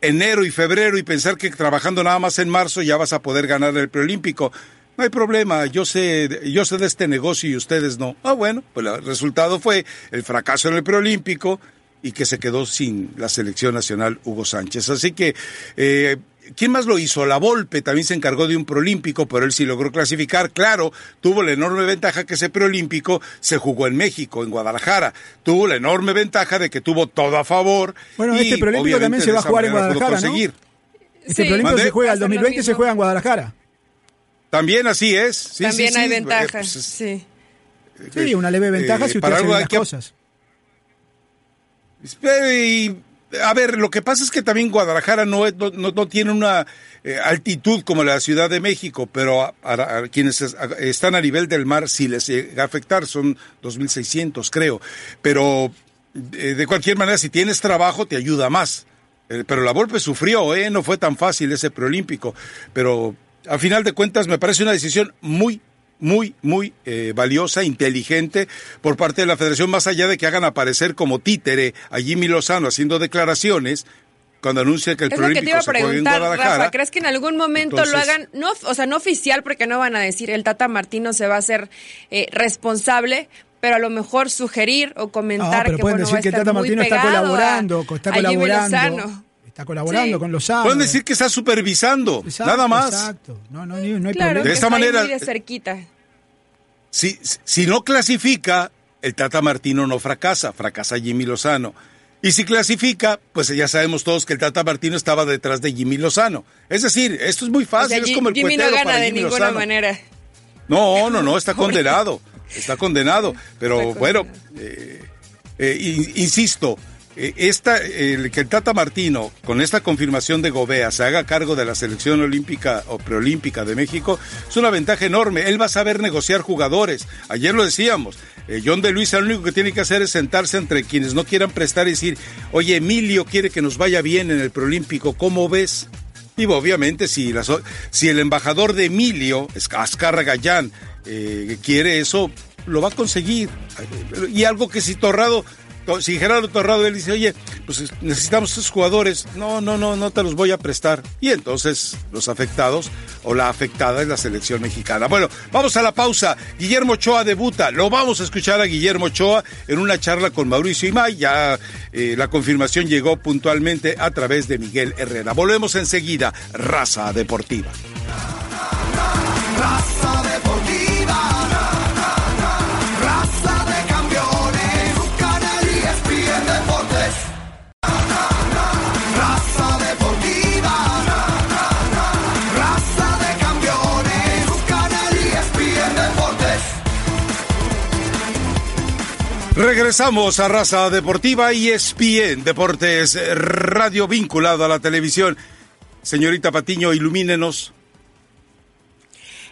enero y febrero y pensar que trabajando nada más en marzo ya vas a poder ganar el preolímpico. No hay problema, yo sé, yo sé de este negocio y ustedes no. Ah, bueno, pues el resultado fue el fracaso en el preolímpico y que se quedó sin la selección nacional Hugo Sánchez. Así que, eh, ¿quién más lo hizo? La Volpe también se encargó de un preolímpico, pero él sí logró clasificar. Claro, tuvo la enorme ventaja que ese preolímpico se jugó en México, en Guadalajara. Tuvo la enorme ventaja de que tuvo todo a favor. Bueno, y este preolímpico obviamente también se va a jugar en Guadalajara, ¿no? conseguir. Este Sí. preolímpico se juega, el ser lo 2020 se juega en Guadalajara. También así es. Sí, También sí, hay. Eh, pues es- sí. Sí, una leve ventaja eh, si usted para hace las que- cosas. Eh, y, a ver, lo que pasa es que también Guadalajara no, es- no, no- tiene una eh, altitud como la Ciudad de México, pero a, quienes están a nivel del mar sí les llega a afectar, son 2.600 creo, pero eh, de cualquier manera si tienes trabajo te ayuda más. Eh, pero la Volpe sufrió, ¿eh? no fue tan fácil ese preolímpico, pero a final de cuentas me parece una decisión muy muy, muy eh, valiosa, inteligente por parte de la federación, más allá de que hagan aparecer como títere a Jimmy Lozano haciendo declaraciones cuando anuncia que el Es lo que te iba a preguntar. Rafa. ¿Crees que en algún momento lo Entonces- hagan, no, o sea, no oficial, porque no van a decir el Tata Martino se va a hacer eh, responsable, pero a lo mejor sugerir o No, comentar pero que pueden bueno, decir va a que el Tata Martino está a- colaborando, co- está a Jimmy colaborando. Está colaborando Sí. con Lozano. Pueden decir que está supervisando, Exacto, nada más. Exacto. No, no, no hay Claro, problema. De que esta está manera- muy de cerquita. Si, si no clasifica, el Tata Martino no fracasa, fracasa Jimmy Lozano. Y si clasifica, pues ya sabemos todos que el Tata Martino estaba detrás de Jimmy Lozano. Es decir, esto es muy O fácil, sea, es como el Jimmy no gana para de Jimmy ninguna Lozano. manera. No, no, no, está condenado. Está condenado. Pero Está bueno, eh, eh, in- insisto, eh, esta, el, que el Tata Martino, con esta confirmación de Gobea, se haga cargo de la selección olímpica o preolímpica de México, es una ventaja enorme. Él va a saber negociar jugadores. Ayer lo decíamos. eh, John de Luisa lo único que tiene que hacer es sentarse entre quienes no quieran prestar y decir, oye, Emilio quiere que nos vaya bien en el preolímpico, ¿cómo ves? Y obviamente si, si el embajador de Emilio, Ascarra Gallán, eh, quiere eso, lo va a conseguir. Y algo que si Torrado, to- si Gerardo Torrado él dice, oye, pues es- necesitamos estos jugadores, no, no, no, no te los voy a prestar. Y entonces los afectados o la afectada es la selección mexicana. Bueno, vamos a la pausa. Guillermo Ochoa debuta. Lo vamos a escuchar a Guillermo Ochoa en una charla con Mauricio Imay. Ya eh, la confirmación llegó puntualmente a través de Miguel Herrera. Volvemos enseguida. Raza Deportiva. Raza deportiva. Regresamos a Raza Deportiva y ESPN Deportes Radio vinculado a la televisión. Señorita Patiño, ilumínenos.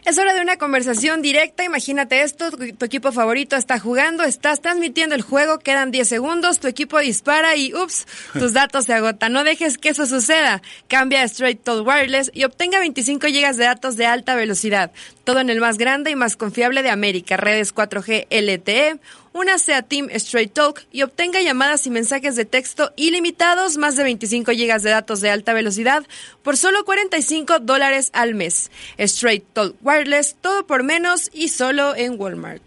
Es hora de una conversación directa. Imagínate esto, tu, tu equipo favorito está jugando, estás transmitiendo el juego, quedan 10 segundos, tu equipo dispara y ups, tus datos se agotan. No dejes que eso suceda. Cambia a Straight Talk Wireless y obtenga 25 GB de datos de alta velocidad. Todo en el más grande y más confiable de América. Redes 4G LTE, únase a Team Straight Talk y obtenga llamadas y mensajes de texto ilimitados, más de 25 GB de datos de alta velocidad por solo 45 dólares al mes. Straight Talk Wireless, todo por menos y solo en Walmart.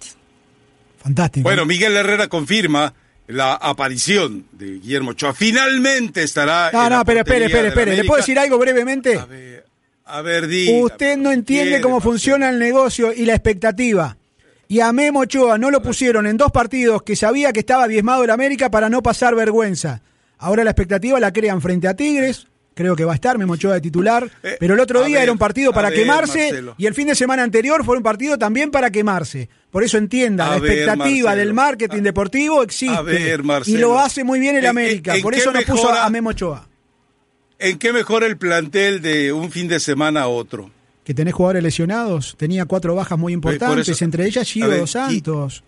Fantástico. Bueno, Miguel Herrera confirma la aparición de Guillermo Ochoa. Finalmente estará. no, en no, la pero espere, espere, espere. ¿Le puedo decir algo brevemente? A ver, a ver, dígame, Usted no entiende cómo funciona el negocio y la expectativa. Y a Memo Ochoa no lo pusieron en dos partidos que sabía que estaba diezmado el América para no pasar vergüenza. Ahora la expectativa la crean frente a Tigres. Creo que va a estar Memo Ochoa de titular. Eh, pero el otro a día ver, era un partido a para ver, quemarse Marcelo. y el fin de semana anterior fue un partido también para quemarse. Por eso entienda, A la ver, expectativa Marcelo. del marketing A- deportivo existe. a ver, Marcelo. y lo hace muy bien el ¿En- América. en- en Por eso no puso mejora? a Memo Ochoa. ¿En qué mejora el plantel de un fin de semana a otro? Que tenés jugadores lesionados, tenía cuatro bajas muy por importantes, eso- entre ellas Gio ver, Dos Santos.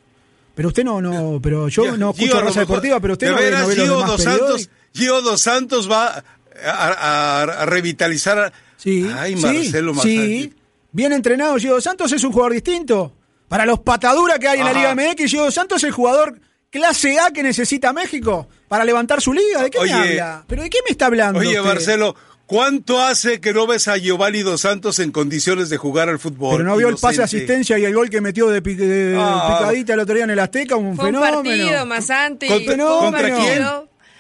Pero usted no, no, pero yo Gio- no escucho raza deportiva, pero usted ¿de no ve, veras, no ve Gio Dos. Santos, Gio Dos Santos va a, a- a revitalizar. a- Sí, Ay, sí, Marcelo sí. Mazzagli. Bien entrenado Gio Dos Santos es un jugador distinto. Para los pataduras que hay en la. Liga MX, Gio Dos Santos es el jugador clase A que necesita México para levantar su liga. ¿De qué Oye. me habla? ¿Pero de qué me está hablando Oye, usted? Marcelo, ¿cuánto hace que no ves a Giovanni Dos Santos en condiciones de jugar al fútbol? Pero no vio el pase de asistencia y el gol que metió de, pic- de Ah. picadita el otro día en el Azteca, un Fue un fenómeno. partido, Masanti. ¿Contra- un quién?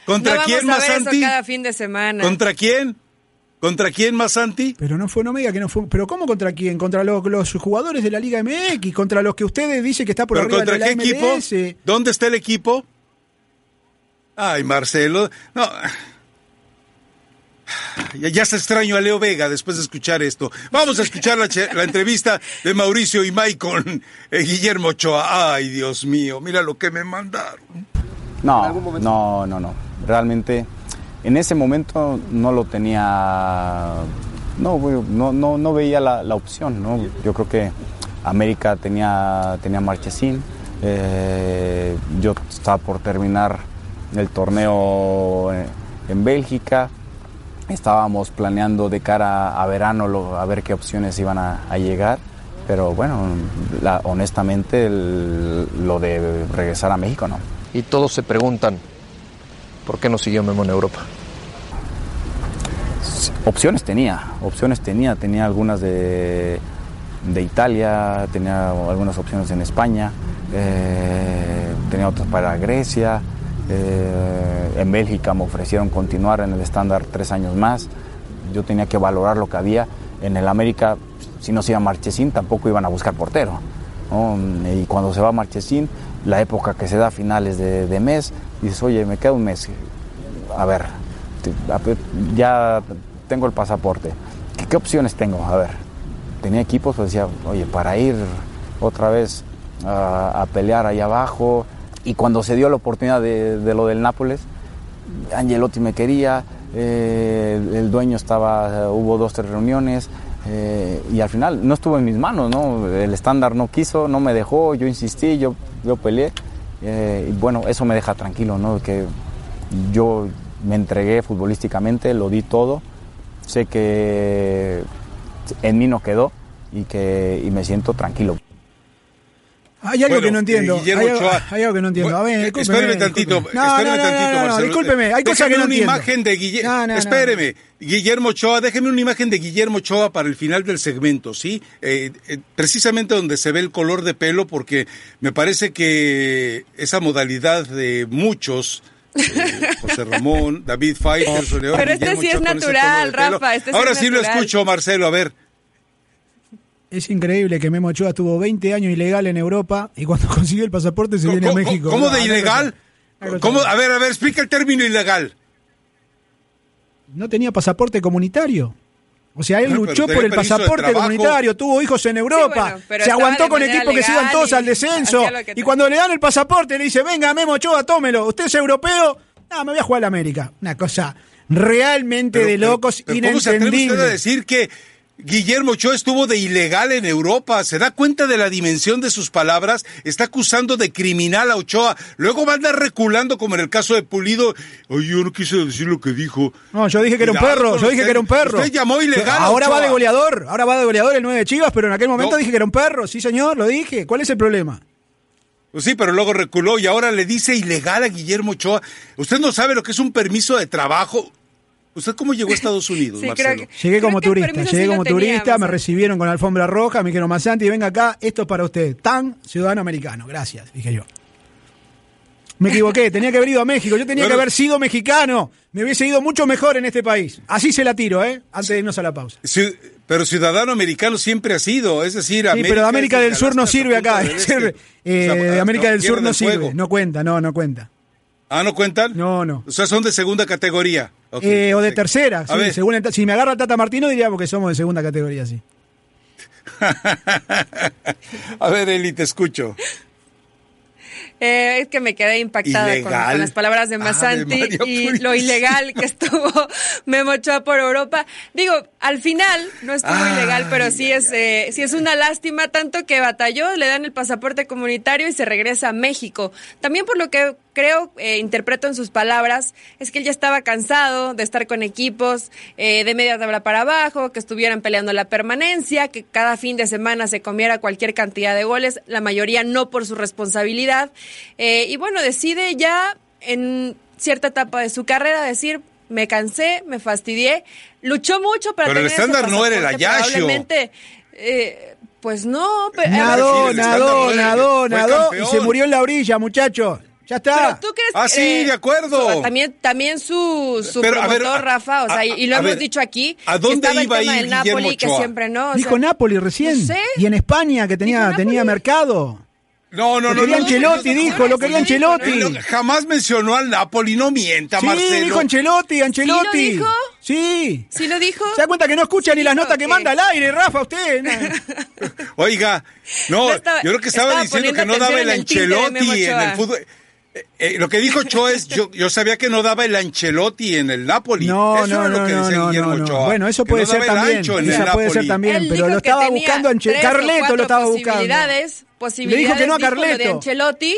¿Contra no quién, vamos a ver Masanti? eso cada fin de semana. ¿Contra quién? ¿Contra quién, Masanti? Pero no fue, no me diga que no fue. ¿Pero cómo contra quién? Contra los, los jugadores de la Liga MX, contra los que ustedes dicen que está por ¿Pero arriba contra de la qué equipo? ¿Dónde está el equipo? Ay, Marcelo. No. Ya, ya se extraño a Leo Vega después de escuchar esto. Vamos a escuchar la, che- la entrevista de Mauricio Imay con eh, Guillermo Ochoa. Ay, Dios mío, mira lo que me mandaron. No, no, no, no. Realmente en ese momento no lo tenía, no, no, no, no veía la, la opción, ¿no? Yo creo que América tenía, tenía Marchesín, eh, yo estaba por terminar el torneo en, en Bélgica, estábamos planeando de cara a verano lo- a ver qué opciones iban a, a llegar. Pero bueno, la- honestamente el- lo de regresar a México no. y todos se preguntan por qué no siguió Memo en Europa. Opciones tenía, opciones tenía, tenía algunas de, de Italia, tenía algunas opciones en España, eh, tenía otras para Grecia, eh, en Bélgica me ofrecieron continuar en el estándar tres años más, yo tenía que valorar lo que había, en el América si no se iba Marchesín tampoco iban a buscar portero, ¿no? y cuando se va Marchesín, la época que se da a finales de, de mes, dices, oye, me queda un mes, a ver, ya tengo el pasaporte. ¿Qué, qué opciones tengo? A ver, tenía equipos, pues decía, oye, para ir otra vez a, a pelear allá abajo. Y cuando se dio la oportunidad de, lo del Nápoles, Angelotti me quería, eh, el, el dueño estaba, hubo dos, tres reuniones. eh, y al final no estuvo en mis manos, ¿no? El estándar no quiso, no me dejó, yo insistí, yo, yo peleé. eh, y bueno, eso me deja tranquilo, ¿no? Que yo me entregué futbolísticamente, lo di todo. Sé que en mí no quedó y que y me siento tranquilo. Hay algo Bueno, que no entiendo. eh, Guillermo hay, algo, hay algo que no entiendo. A ver, espéreme tantito, discúlpeme. No, espéreme no, no, tantito, no, no, discúlpeme. Hay cosas Déjeme que no una entiendo. imagen de Guillermo. No, no, no. Espéreme, Guillermo Ochoa, déjeme una imagen de Guillermo Ochoa para el final del segmento, ¿sí? Eh, eh, precisamente donde se ve el color de pelo, porque me parece que esa modalidad de muchos. eh, José Ramón, David Faitelson, Pero este sí es natural, Rafa, este sí Ahora es sí lo escucho, Marcelo, a ver. Es increíble que Memo Ochoa estuvo 20 años ilegal en Europa y cuando consiguió el pasaporte se viene a ¿Cómo, México. cómo de no, ilegal? A ver, a ver, explica el término ilegal. No tenía pasaporte comunitario. O sea, él Ah, pero luchó por el pasaporte comunitario, tuvo hijos en Europa, bueno, pero se aguantó con equipos que se iban todos y al descenso. Y cuando le dan el pasaporte, le dice, venga, Memo Ochoa, tómelo. ¿Usted es europeo? No, me voy a jugar a la América. Una cosa realmente Pero- de pero- locos, pero ¿Cómo se atreve usted a inentendible. decir que Guillermo Ochoa estuvo de ilegal en Europa? ¿Se da cuenta de la dimensión de sus palabras? Está acusando de criminal a Ochoa. Luego va a andar reculando como en el caso de Pulido. Ay, yo no quise decir lo que dijo. No, yo dije que era un perro, yo dije usted. que era un perro. Usted llamó ilegal a Ahora va Ochoa. de goleador, ahora va de goleador el 9 de Chivas, pero en aquel momento No. dije que era un perro. Sí, señor, lo dije. ¿Cuál es el problema? Pues sí, pero luego reculó y ahora le dice ilegal a Guillermo Ochoa. Usted no sabe lo que es un permiso de trabajo. ¿Usted cómo llegó a Estados Unidos, Sí, Marcelo? creo que- Llegué Creo como turista, llegué sí como teníamos, turista, me recibieron con alfombra roja, me dijeron, Masanti, venga acá, esto es para usted. Tan ciudadano americano, gracias, dije yo. Me equivoqué, tenía que haber ido a México, yo tenía Bueno. que haber sido mexicano, me hubiese ido mucho mejor en este país. Así se la tiro, ¿eh? Antes de irnos a la pausa. Pero ciudadano americano siempre ha sido, es decir, Sí, pero de América del Sur no sirve acá. Eh, América del Sur no sirve, no cuenta, no, no cuenta. Ah, ¿no cuentan? No, no. O sea, son de segunda categoría. Eh, o de tercera, A sí, ver, según el- si me agarra Tata Martino diríamos que somos de segunda categoría, sí. a ver, Eli, te escucho. Eh, es que me quedé impactada con, las palabras de Ave Masanti y Purísima. lo ilegal que estuvo Memo Ochoa por Europa. Digo, al final no estuvo ilegal, pero sí es, eh, sí es una lástima tanto que batalló, le dan el pasaporte comunitario y se regresa a México. También por lo que creo, eh, interpreto en sus palabras, es que él ya estaba cansado de estar con equipos eh, de media tabla para abajo, que estuvieran peleando la permanencia, que cada fin de semana se comiera cualquier cantidad de goles, la mayoría no por su responsabilidad. Eh, y bueno, decide ya en cierta etapa de su carrera decir, me cansé, me fastidié, luchó mucho para Pero el tener ese estándar no era el Ayasho. Probablemente, eh, pues no, pero... Nadó, el nadó, nadó, nadó y se murió en la orilla, muchacho. Ya Pero tú crees Ah, sí, de acuerdo. su- también, también su, su Pero, a ver, promotor, a- Rafa, o sea, a- y, y lo hemos ver, dicho aquí. ¿a que dónde estaba iba el tema ir del Guillermo Napoli, que siempre no. o Dijo sea, Napoli recién. no sé. Y en España que tenía, tenía mercado. No, no, Lo no. quería no, Ancelotti, no, dijo, lo quería Ancelotti. Jamás mencionó al Napoli, no mienta, Sí, Marcelo. dijo Ancelotti, Ancelotti. ¿Sí lo dijo? Sí. ¿Sí lo dijo? ¿Se da cuenta que no escucha ni las notas que que- manda al aire, Rafa, usted? Oiga, no, No estaba- yo creo que estaba, estaba diciendo que no daba el Ancelotti en el fútbol. Eh, eh, lo que dijo Ochoa es, yo, yo sabía que no daba el Ancelotti en el Napoli. No, eso no, era lo no, que no, decía no, Guillermo no, Ochoa. no. Bueno, eso puede no ser también. Esa puede ser también, pero lo estaba buscando o Carleto lo estaba buscando. Posibilidades, posibilidades Le dijo que no a dijo lo de Carleto. Ancelotti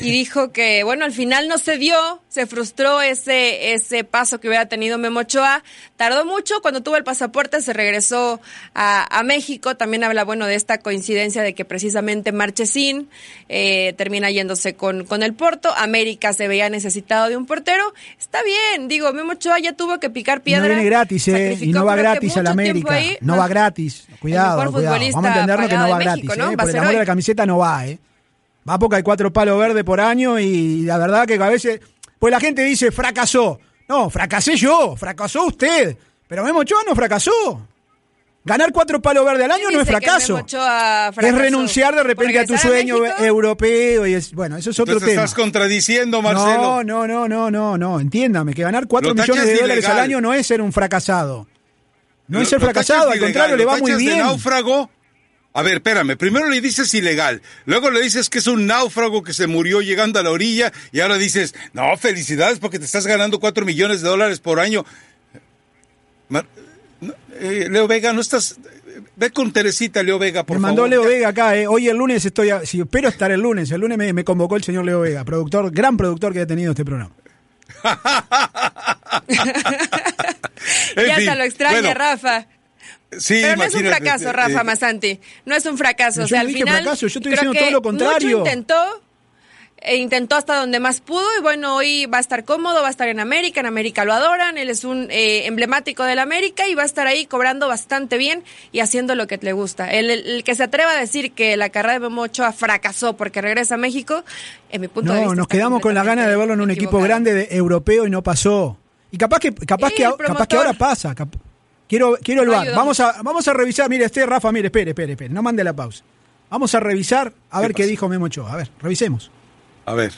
y dijo que, bueno, al final no se dio, se frustró ese, ese paso que hubiera tenido Memo Ochoa. Tardó mucho, cuando tuvo el pasaporte se regresó a, a México. También habla, bueno, de esta coincidencia de que precisamente Marchesín eh, termina yéndose con, con el Porto. América se veía necesitado de un portero. Está bien, digo, Memo Ochoa ya tuvo que picar No piedra. viene gratis, ¿eh? Y no va gratis a la América. ahí. No va gratis. Cuidado, cuidado. Vamos a entenderlo que no va gratis, ¿eh? ¿no? Por el amor de la camiseta no va, ¿eh? Va porque hay cuatro palos verdes por año y la verdad que a veces. Pues la gente dice, fracasó. No, fracasé yo, fracasó usted. Pero Memo Ochoa no fracasó. Ganar cuatro palos verdes al año ¿Quién no es fracaso. Es renunciar de repente ¿Por a tu sueño México? europeo y es bueno, eso es otro Entonces tema. estás contradiciendo, Marcelo. No, no, no, no, no, no, entiéndame, que ganar 4 Lo millones de dólares al año no es ser un fracasado. No Lo- es ser fracasado, al contrario, le va muy tachas de bien. náufrago. A ver, espérame, primero le dices ilegal, luego le dices que es un náufrago que se murió llegando a la orilla y ahora dices, no, felicidades porque te estás ganando cuatro millones de dólares por año. Mar- no, eh, Leo Vega, no estás... Ve con Teresita, Leo Vega, por Me mandó favor. Leo Vega acá, eh. hoy el lunes estoy, a- si espero estar el lunes, el lunes me, me convocó el señor Leo Vega, productor, gran productor que ha tenido este programa. Ya fin, hasta lo extraña, bueno, Rafa. Sí, Pero no es un fracaso, eh, Rafa eh, Masanti. No es un fracaso. Yo o sea, no al dije final. fracaso, yo estoy creo diciendo que todo lo contrario. Mucho intentó. e intentó hasta donde más pudo y bueno, hoy va a estar cómodo, va a estar en América, en América lo adoran, él es un eh, emblemático del América y va a estar ahí cobrando bastante bien y haciendo lo que le gusta. El, el- el que se atreva a decir que la carrera de Memo Ochoa fracasó porque regresa a México, en mi punto de No, vista. nos está quedamos con la gana de verlo en un equipo grande de europeo y no pasó. Y capaz que capaz Y que capaz que ahora pasa. Quiero, quiero el bar. Vamos a, vamos a revisar. Mire, este Rafa, mire, espere, espere, espere. No mande la pausa. Vamos a revisar a ¿Qué ver qué dijo Memo Ochoa. A ver, revisemos. A ver.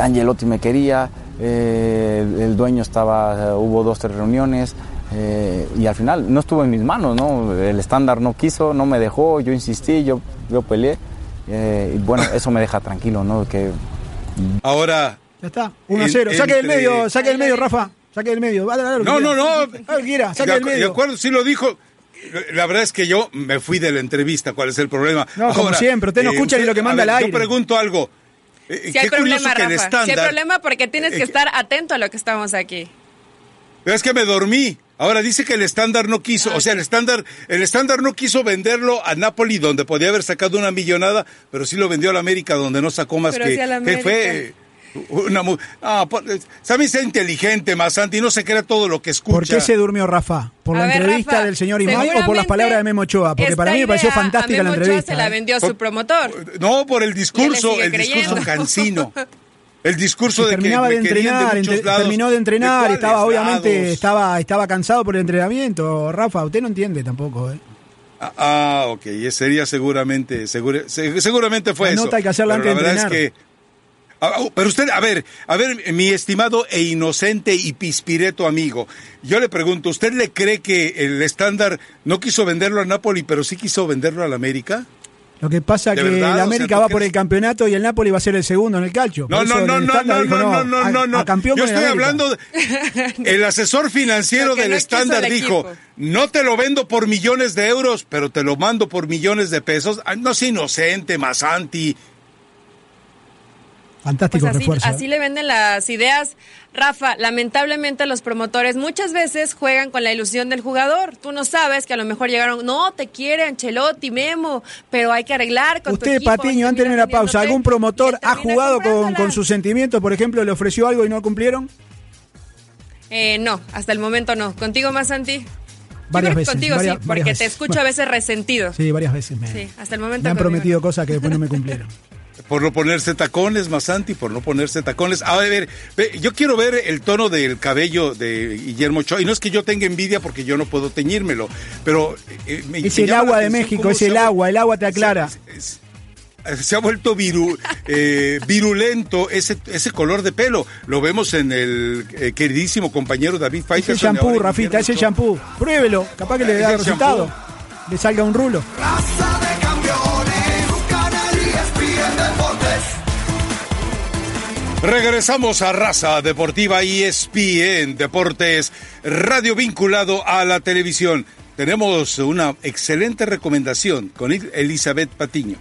Angelotti me quería, eh, el dueño estaba, hubo dos, tres reuniones eh, y al final no estuvo en mis manos, ¿no? El estándar no quiso, no me dejó, yo insistí, yo, yo peleé eh, y bueno, eso me deja tranquilo, ¿no? Que Ahora, Ya está. 1 a En- 0. Saque del medio, saque del medio, Rafa. Saque del medio. Vale, dale que No, no, no. Que quiera, saque de, del acu- de medio. acuerdo, sí lo dijo. La verdad es que yo me fui de la entrevista. ¿Cuál es el problema? No, como siempre, usted no escucha ni lo que manda ver, al aire. Yo pregunto algo. Eh, Si hay qué curioso problema, que el Rafa. Si hay estándar. problema porque tienes que Eh, estar atento a lo que estamos aquí. Es que me dormí. Ahora dice que el estándar no quiso, Ah, o sea, el estándar, el estándar no quiso venderlo a Napoli donde podía haber sacado una millonada, pero sí lo vendió a la América donde no sacó más Pero que, la que fue América. Una mu- ah, por- Sammy sea inteligente, Masanti, no se crea todo lo que escucha. ¿Por qué se durmió Rafa? ¿Por A la ver, entrevista Rafa, del señor Imay o por las palabras de Memo Ochoa? Porque para mí me pareció fantástica a la entrevista. se la ¿eh? vendió su promotor. No, por el discurso, el discurso cansino. El discurso de terminaba que de entrenar, de entre- muchos lados. terminó de entrenar, ¿De estaba obviamente lados? estaba estaba cansado por el entrenamiento. Rafa, usted no entiende tampoco, ¿eh? Ah, ah, ok, sería seguramente, segura- se- seguramente fue La eso. nota hay que hacerla Pero antes de la verdad es que pero usted, a ver, a ver, mi estimado e inocente y pispireto amigo, yo le pregunto, ¿usted le cree que el estándar no quiso venderlo a Napoli, pero sí quiso venderlo al América? Lo que pasa ¿De que verdad? el O sea, América ¿tú va por el campeonato y el Napoli va a ser el segundo en el calcio. No, no, no, no, no, dijo, no, no, no, a- no, no. Yo estoy América. hablando, de- el asesor financiero del no estándar dijo, equipo. no te lo vendo por millones de euros, pero te lo mando por millones de pesos. Ay, no sea inocente, Masanti. Fantástico Pues así, refuerzo. ¿eh? así le venden las ideas. Rafa, lamentablemente los promotores muchas veces juegan con la ilusión del jugador. Tú no sabes que a lo mejor llegaron, no, te quiere Ancelotti, Memo, pero hay que arreglar con tu Usted, equipo, Patiño, antes de la pausa, vendiéndote", ¿algún promotor ha jugado con, con sus sentimientos? Por ejemplo, le ofreció algo y no cumplieron. Eh, no, hasta el momento no. ¿Contigo más, Santi? Varias veces, Contigo varias- sí, porque varias te escucho a veces resentido. Sí, varias veces me, Sí, hasta el momento me han prometido no. cosas que después no me cumplieron. Por no ponerse tacones, Masanti, por no ponerse tacones. A ver, ve, yo quiero ver el tono del cabello de Guillermo Ochoa. Y no es que yo tenga envidia porque yo no puedo teñírmelo, pero... eh, me- Es me el agua de México, es el agua, el agua te aclara. Se, se- se ha vuelto viru- eh, virulento ese, ese color de pelo. Lo vemos en el eh, queridísimo compañero David Ese Faitelson. shampoo, ahora en Rafita, ese shampoo. Pruébelo, capaz que le el resultado. Le salga un rulo. Raza de Regresamos a Raza Deportiva E ESPN Deportes, radio vinculado a la televisión. Tenemos una excelente recomendación con El- Elizabeth Patiño.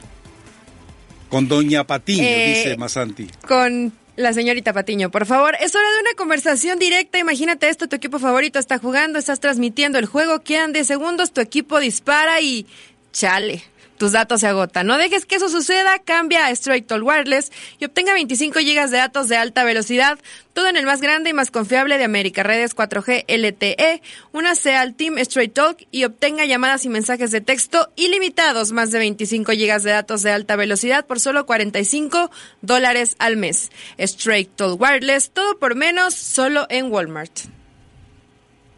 Con Doña Patiño, Eh, dice Masanti. con la señorita Patiño, por favor. Es hora de una conversación directa. Imagínate esto, tu equipo favorito está jugando, estás transmitiendo el juego, quedan 10 segundos, tu equipo dispara y chale. Tus datos se agotan. No dejes que eso suceda. Cambia a Straight Talk Wireless y obtenga 25 gigas de datos de alta velocidad. Todo en el más grande y más confiable de América. Redes 4G LTE. Únase al Team Straight Talk y obtenga llamadas y mensajes de texto ilimitados. Más de 25 gigas de datos de alta velocidad por solo 45 dólares al mes. Straight Talk Wireless. Todo por menos, solo en Walmart.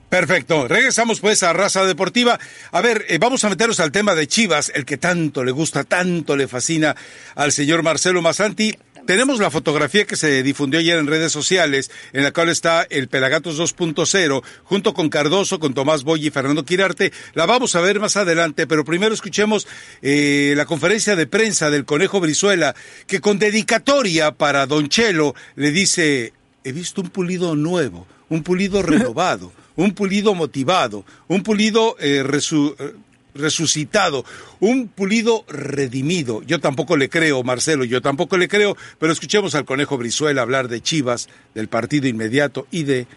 Perfecto. Regresamos pues a Raza Deportiva. A ver, eh, vamos a meternos al tema de Chivas, el que tanto le gusta, tanto le fascina al señor Marcelo Masanti. Tenemos la fotografía que se difundió ayer en redes sociales, en la cual está el Pelagatos 2.0, junto con Cardoso, con Tomás Boy y Fernando Quirarte. La vamos a ver más adelante, pero primero escuchemos eh, la conferencia de prensa del Conejo Brizuela, que con dedicatoria para Don Chelo le dice, he visto un pulido nuevo, un pulido renovado, un pulido motivado, un pulido eh, resu- eh, resucitado, un pulido redimido. Yo tampoco le creo, Marcelo, yo tampoco le creo, pero escuchemos al conejo Brizuela hablar de Chivas, del partido inmediato y de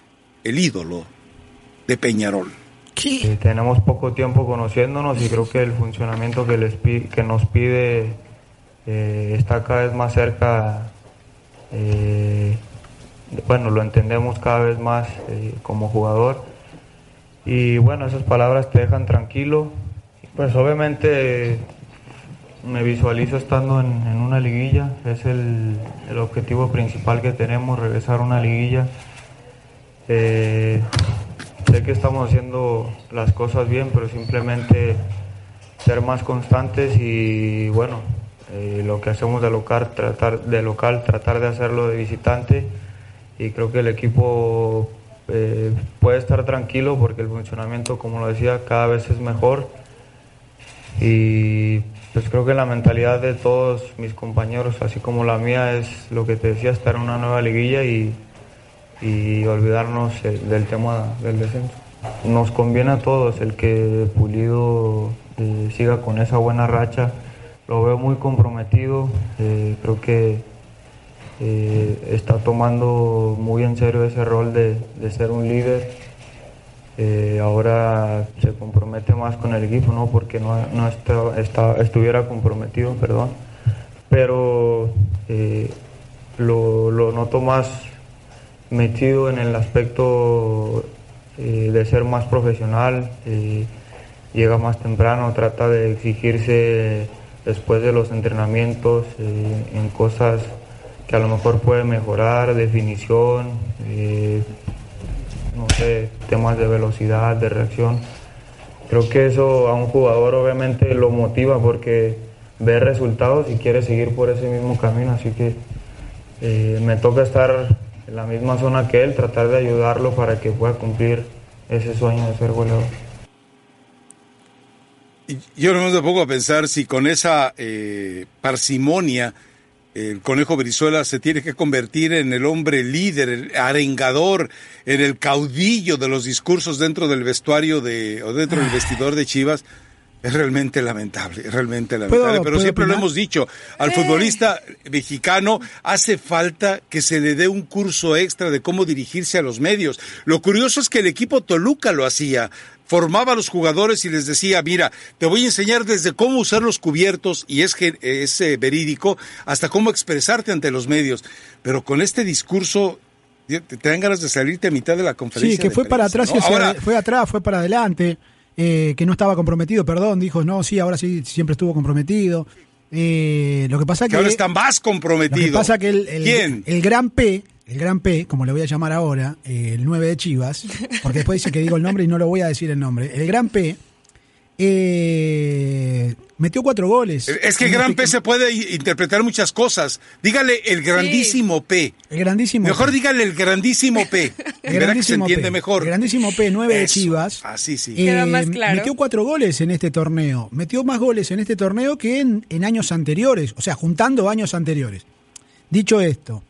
el ídolo de Peñarol. Eh, tenemos poco tiempo conociéndonos y creo que el funcionamiento que, les pi- que nos pide eh, está cada vez más cerca. eh, bueno, lo entendemos cada vez más eh, como jugador. Y bueno, esas palabras te dejan tranquilo. Pues obviamente me visualizo estando en, en una liguilla. Es el, el objetivo principal que tenemos, regresar a una liguilla. Eh, sé que estamos haciendo las cosas bien, pero simplemente ser más constantes y bueno, eh, lo que hacemos de local, tratar de local, tratar de hacerlo de visitante y creo que el equipo eh, puede estar tranquilo porque el funcionamiento, como lo decía, cada vez es mejor y pues creo que la mentalidad de todos mis compañeros, así como la mía, es lo que te decía, estar en una nueva liguilla y, y olvidarnos eh, del tema del descenso. Nos conviene a todos el que Pulido eh, siga con esa buena racha. Lo veo muy comprometido, creo que eh, está tomando muy en serio ese rol de, de ser un líder. Eh, ahora se compromete más con el equipo, no porque no, no está- estuviera comprometido, perdón, pero eh, lo, lo noto más metido en el aspecto de ser más profesional, llega más temprano, trata de exigirse después de los entrenamientos en cosas que a lo mejor puede mejorar, definición, eh, no sé, temas de velocidad, de reacción. Creo que eso a un jugador obviamente lo motiva porque ve resultados y quiere seguir por ese mismo camino, así que eh, me toca estar en la misma zona que él, tratar de ayudarlo para que pueda cumplir ese sueño de ser goleador. Yo no me pongo a pensar si con esa eh, parsimonia el conejo Brizuela se tiene que convertir en el hombre líder, el arengador, en el caudillo de los discursos dentro del vestuario de o dentro del vestidor de Chivas. Es realmente lamentable, es realmente lamentable. ¿Puedo- Pero siempre lo hemos dicho, al futbolista mexicano hace falta que se le dé un curso extra de cómo dirigirse a los medios. Lo curioso es que el equipo Toluca lo hacía. Formaba a los jugadores y les decía, mira, te voy a enseñar desde cómo usar los cubiertos, y es, que es eh, verídico, hasta cómo expresarte ante los medios. Pero con este discurso, te, dan ganas de salirte a mitad de la conferencia. Sí, que fue para atrás, y Ahora, fue atrás, fue para adelante, eh, que no estaba comprometido, perdón, dijo, no, sí, ahora sí, siempre estuvo comprometido. Eh, lo que pasa que, que ahora está más comprometido. lo que pasa que el, el- ¿Quién? el gran P, el gran P, como le voy a llamar ahora, eh, el 9 de Chivas, porque después dice que digo el nombre y no lo voy a decir el nombre, el gran P eh, metió cuatro goles. Es que En gran este- P se puede interpretar muchas cosas. Dígale el grandísimo P. El grandísimo Mejor P. dígale el grandísimo P. El verá que se grandísimo entiende P. mejor. El grandísimo P, 9 de. Chivas. Así sí. Eh, Queda más claro. Metió cuatro goles en este torneo. Metió más goles en este torneo que en, en años anteriores. O sea, juntando años anteriores. Dicho esto,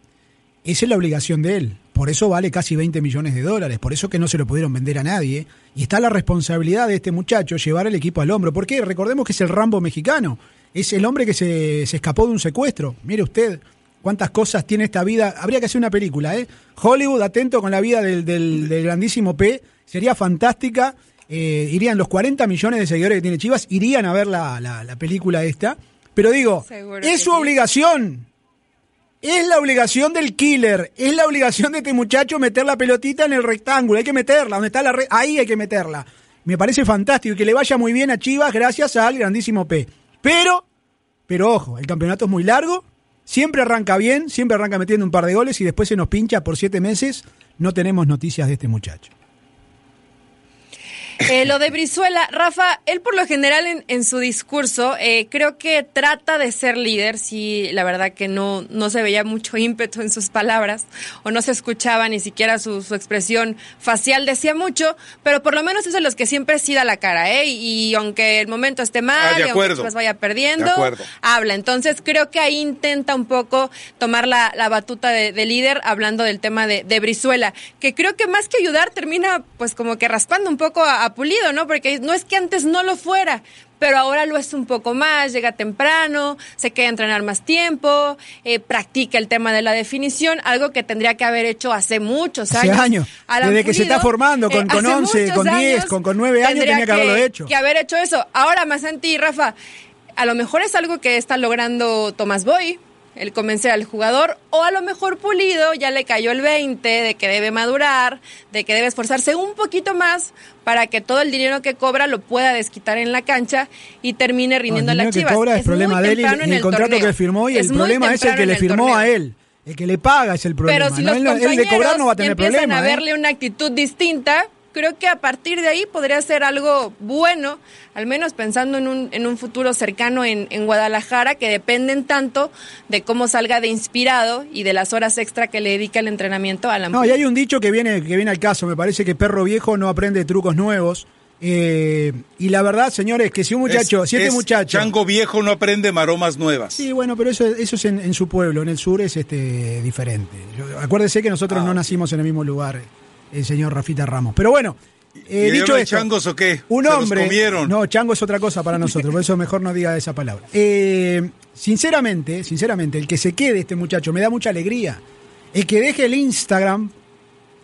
esa es la obligación de él. Por eso vale casi 20 millones de dólares. Por eso que no se lo pudieron vender a nadie. Y está la responsabilidad de este muchacho llevar el equipo al hombro. Porque recordemos que es el Rambo mexicano. Es el hombre que se, se escapó de un secuestro. Mire usted cuántas cosas tiene esta vida. Habría que hacer una película, ¿eh? Hollywood, atento con la vida del, del- del grandísimo P. Sería fantástica. Eh, irían los 40 millones de seguidores que tiene Chivas, irían a ver la, la- la película esta. Pero digo, Seguro es su sí. obligación. Es la obligación del killer, es la obligación de este muchacho meter la pelotita en el rectángulo, hay que meterla, donde está la red, ahí hay que meterla. Me parece fantástico y que le vaya muy bien a Chivas gracias al grandísimo P. Pero, pero ojo, el campeonato es muy largo, siempre arranca bien, siempre arranca metiendo un par de goles y después se nos pincha por siete meses, no tenemos noticias de este muchacho. Eh, lo de Brizuela, Rafa, él por lo general en, en su discurso eh, creo que trata de ser líder, sí, la verdad que no, no se veía mucho ímpetu en sus palabras o no se escuchaba ni siquiera su, su expresión facial, decía mucho, pero por lo menos es de los que siempre sí da la cara, ¿eh? Y, aunque el momento esté mal, Ah, de y aunque acuerdo. Vaya perdiendo, De acuerdo. habla. Entonces creo que ahí intenta un poco tomar la, la batuta de, de líder hablando del tema de, de Brizuela, que creo que más que ayudar termina pues como que raspando un poco a, Pulido, ¿no? Porque no es que antes no lo fuera. Pero ahora lo es un poco más, llega temprano, se queda a entrenar más tiempo, eh, practica el tema de la definición, algo que tendría que haber hecho hace muchos Hace años. Alan desde que se está formando, con- con hace 11, muchos con 10, años, con- con 9 años tenía que haberlo hecho. que haber hecho eso. Ahora, Masanti y Rafa, a lo mejor es algo que está logrando Tomás Boy, el convencer al jugador, o a lo mejor Pulido ya le cayó el 20 de que debe madurar, de que debe esforzarse un poquito más para que todo el dinero que cobra lo pueda desquitar en la cancha y termine No, rindiendo el a que Chivas. cobra es, Es problema de él y, el, el contrato torneo. que firmó y Es el problema es el que le firmó a él. El que le paga es el problema. Pero si ¿no? los Él, no- él de cobrar no va a tener empiezan problema. a ¿eh? verle una actitud distinta, creo que a partir de ahí podría ser algo bueno, al menos pensando en un, en un futuro cercano en, en Guadalajara, que dependen tanto de cómo salga de inspirado y de las horas extra que le dedica el entrenamiento a la No, y hay un dicho que viene, que viene al caso. Me parece que perro viejo no aprende trucos nuevos. Eh, y la verdad, señores, que si un muchacho, Es- si este es muchacho. Chango viejo no aprende maromas nuevas. Sí, bueno, pero eso, eso es en, en su pueblo, en el sur es este diferente. Yo- acuérdese que nosotros Ah. no nacimos en el mismo lugar, el señor Rafita Ramos. Pero bueno, eh, ¿Y dicho esto, changos o qué? un ¿Se los hombre, comieron? no, chango es otra cosa para nosotros, por eso mejor no diga esa palabra. Eh, sinceramente, sinceramente, el que se quede este muchacho me da mucha alegría. El que deje el Instagram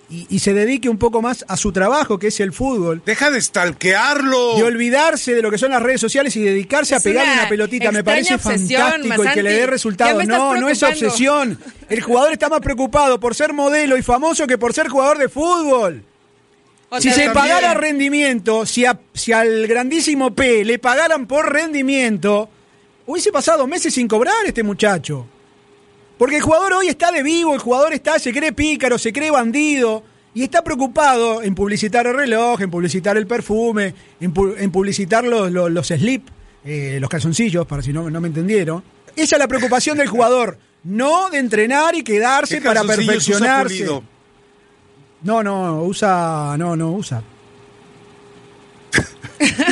y, y se dedique un poco más a su trabajo, que es el fútbol. Deja de stalkearlo. De olvidarse de lo que son las redes sociales y dedicarse a pegarle una una pelotita. Me parece obsesión, fantástico y que le dé resultados. No, no es obsesión. El jugador está más preocupado por ser modelo y famoso que por ser jugador de fútbol. O Si se también. pagara rendimiento, si, a- si al grandísimo P le pagaran por rendimiento, hubiese pasado meses sin cobrar este muchacho. Porque el jugador hoy está de vivo, el jugador está, se cree pícaro, se cree bandido y está preocupado en publicitar el reloj, en publicitar el perfume, en, pu- en publicitar los, los, los slip, eh, los calzoncillos, para si no, no me entendieron. Esa es la preocupación del jugador, no de entrenar y quedarse ¿Qué para usa perfeccionarse. No, no, usa, no, no usa.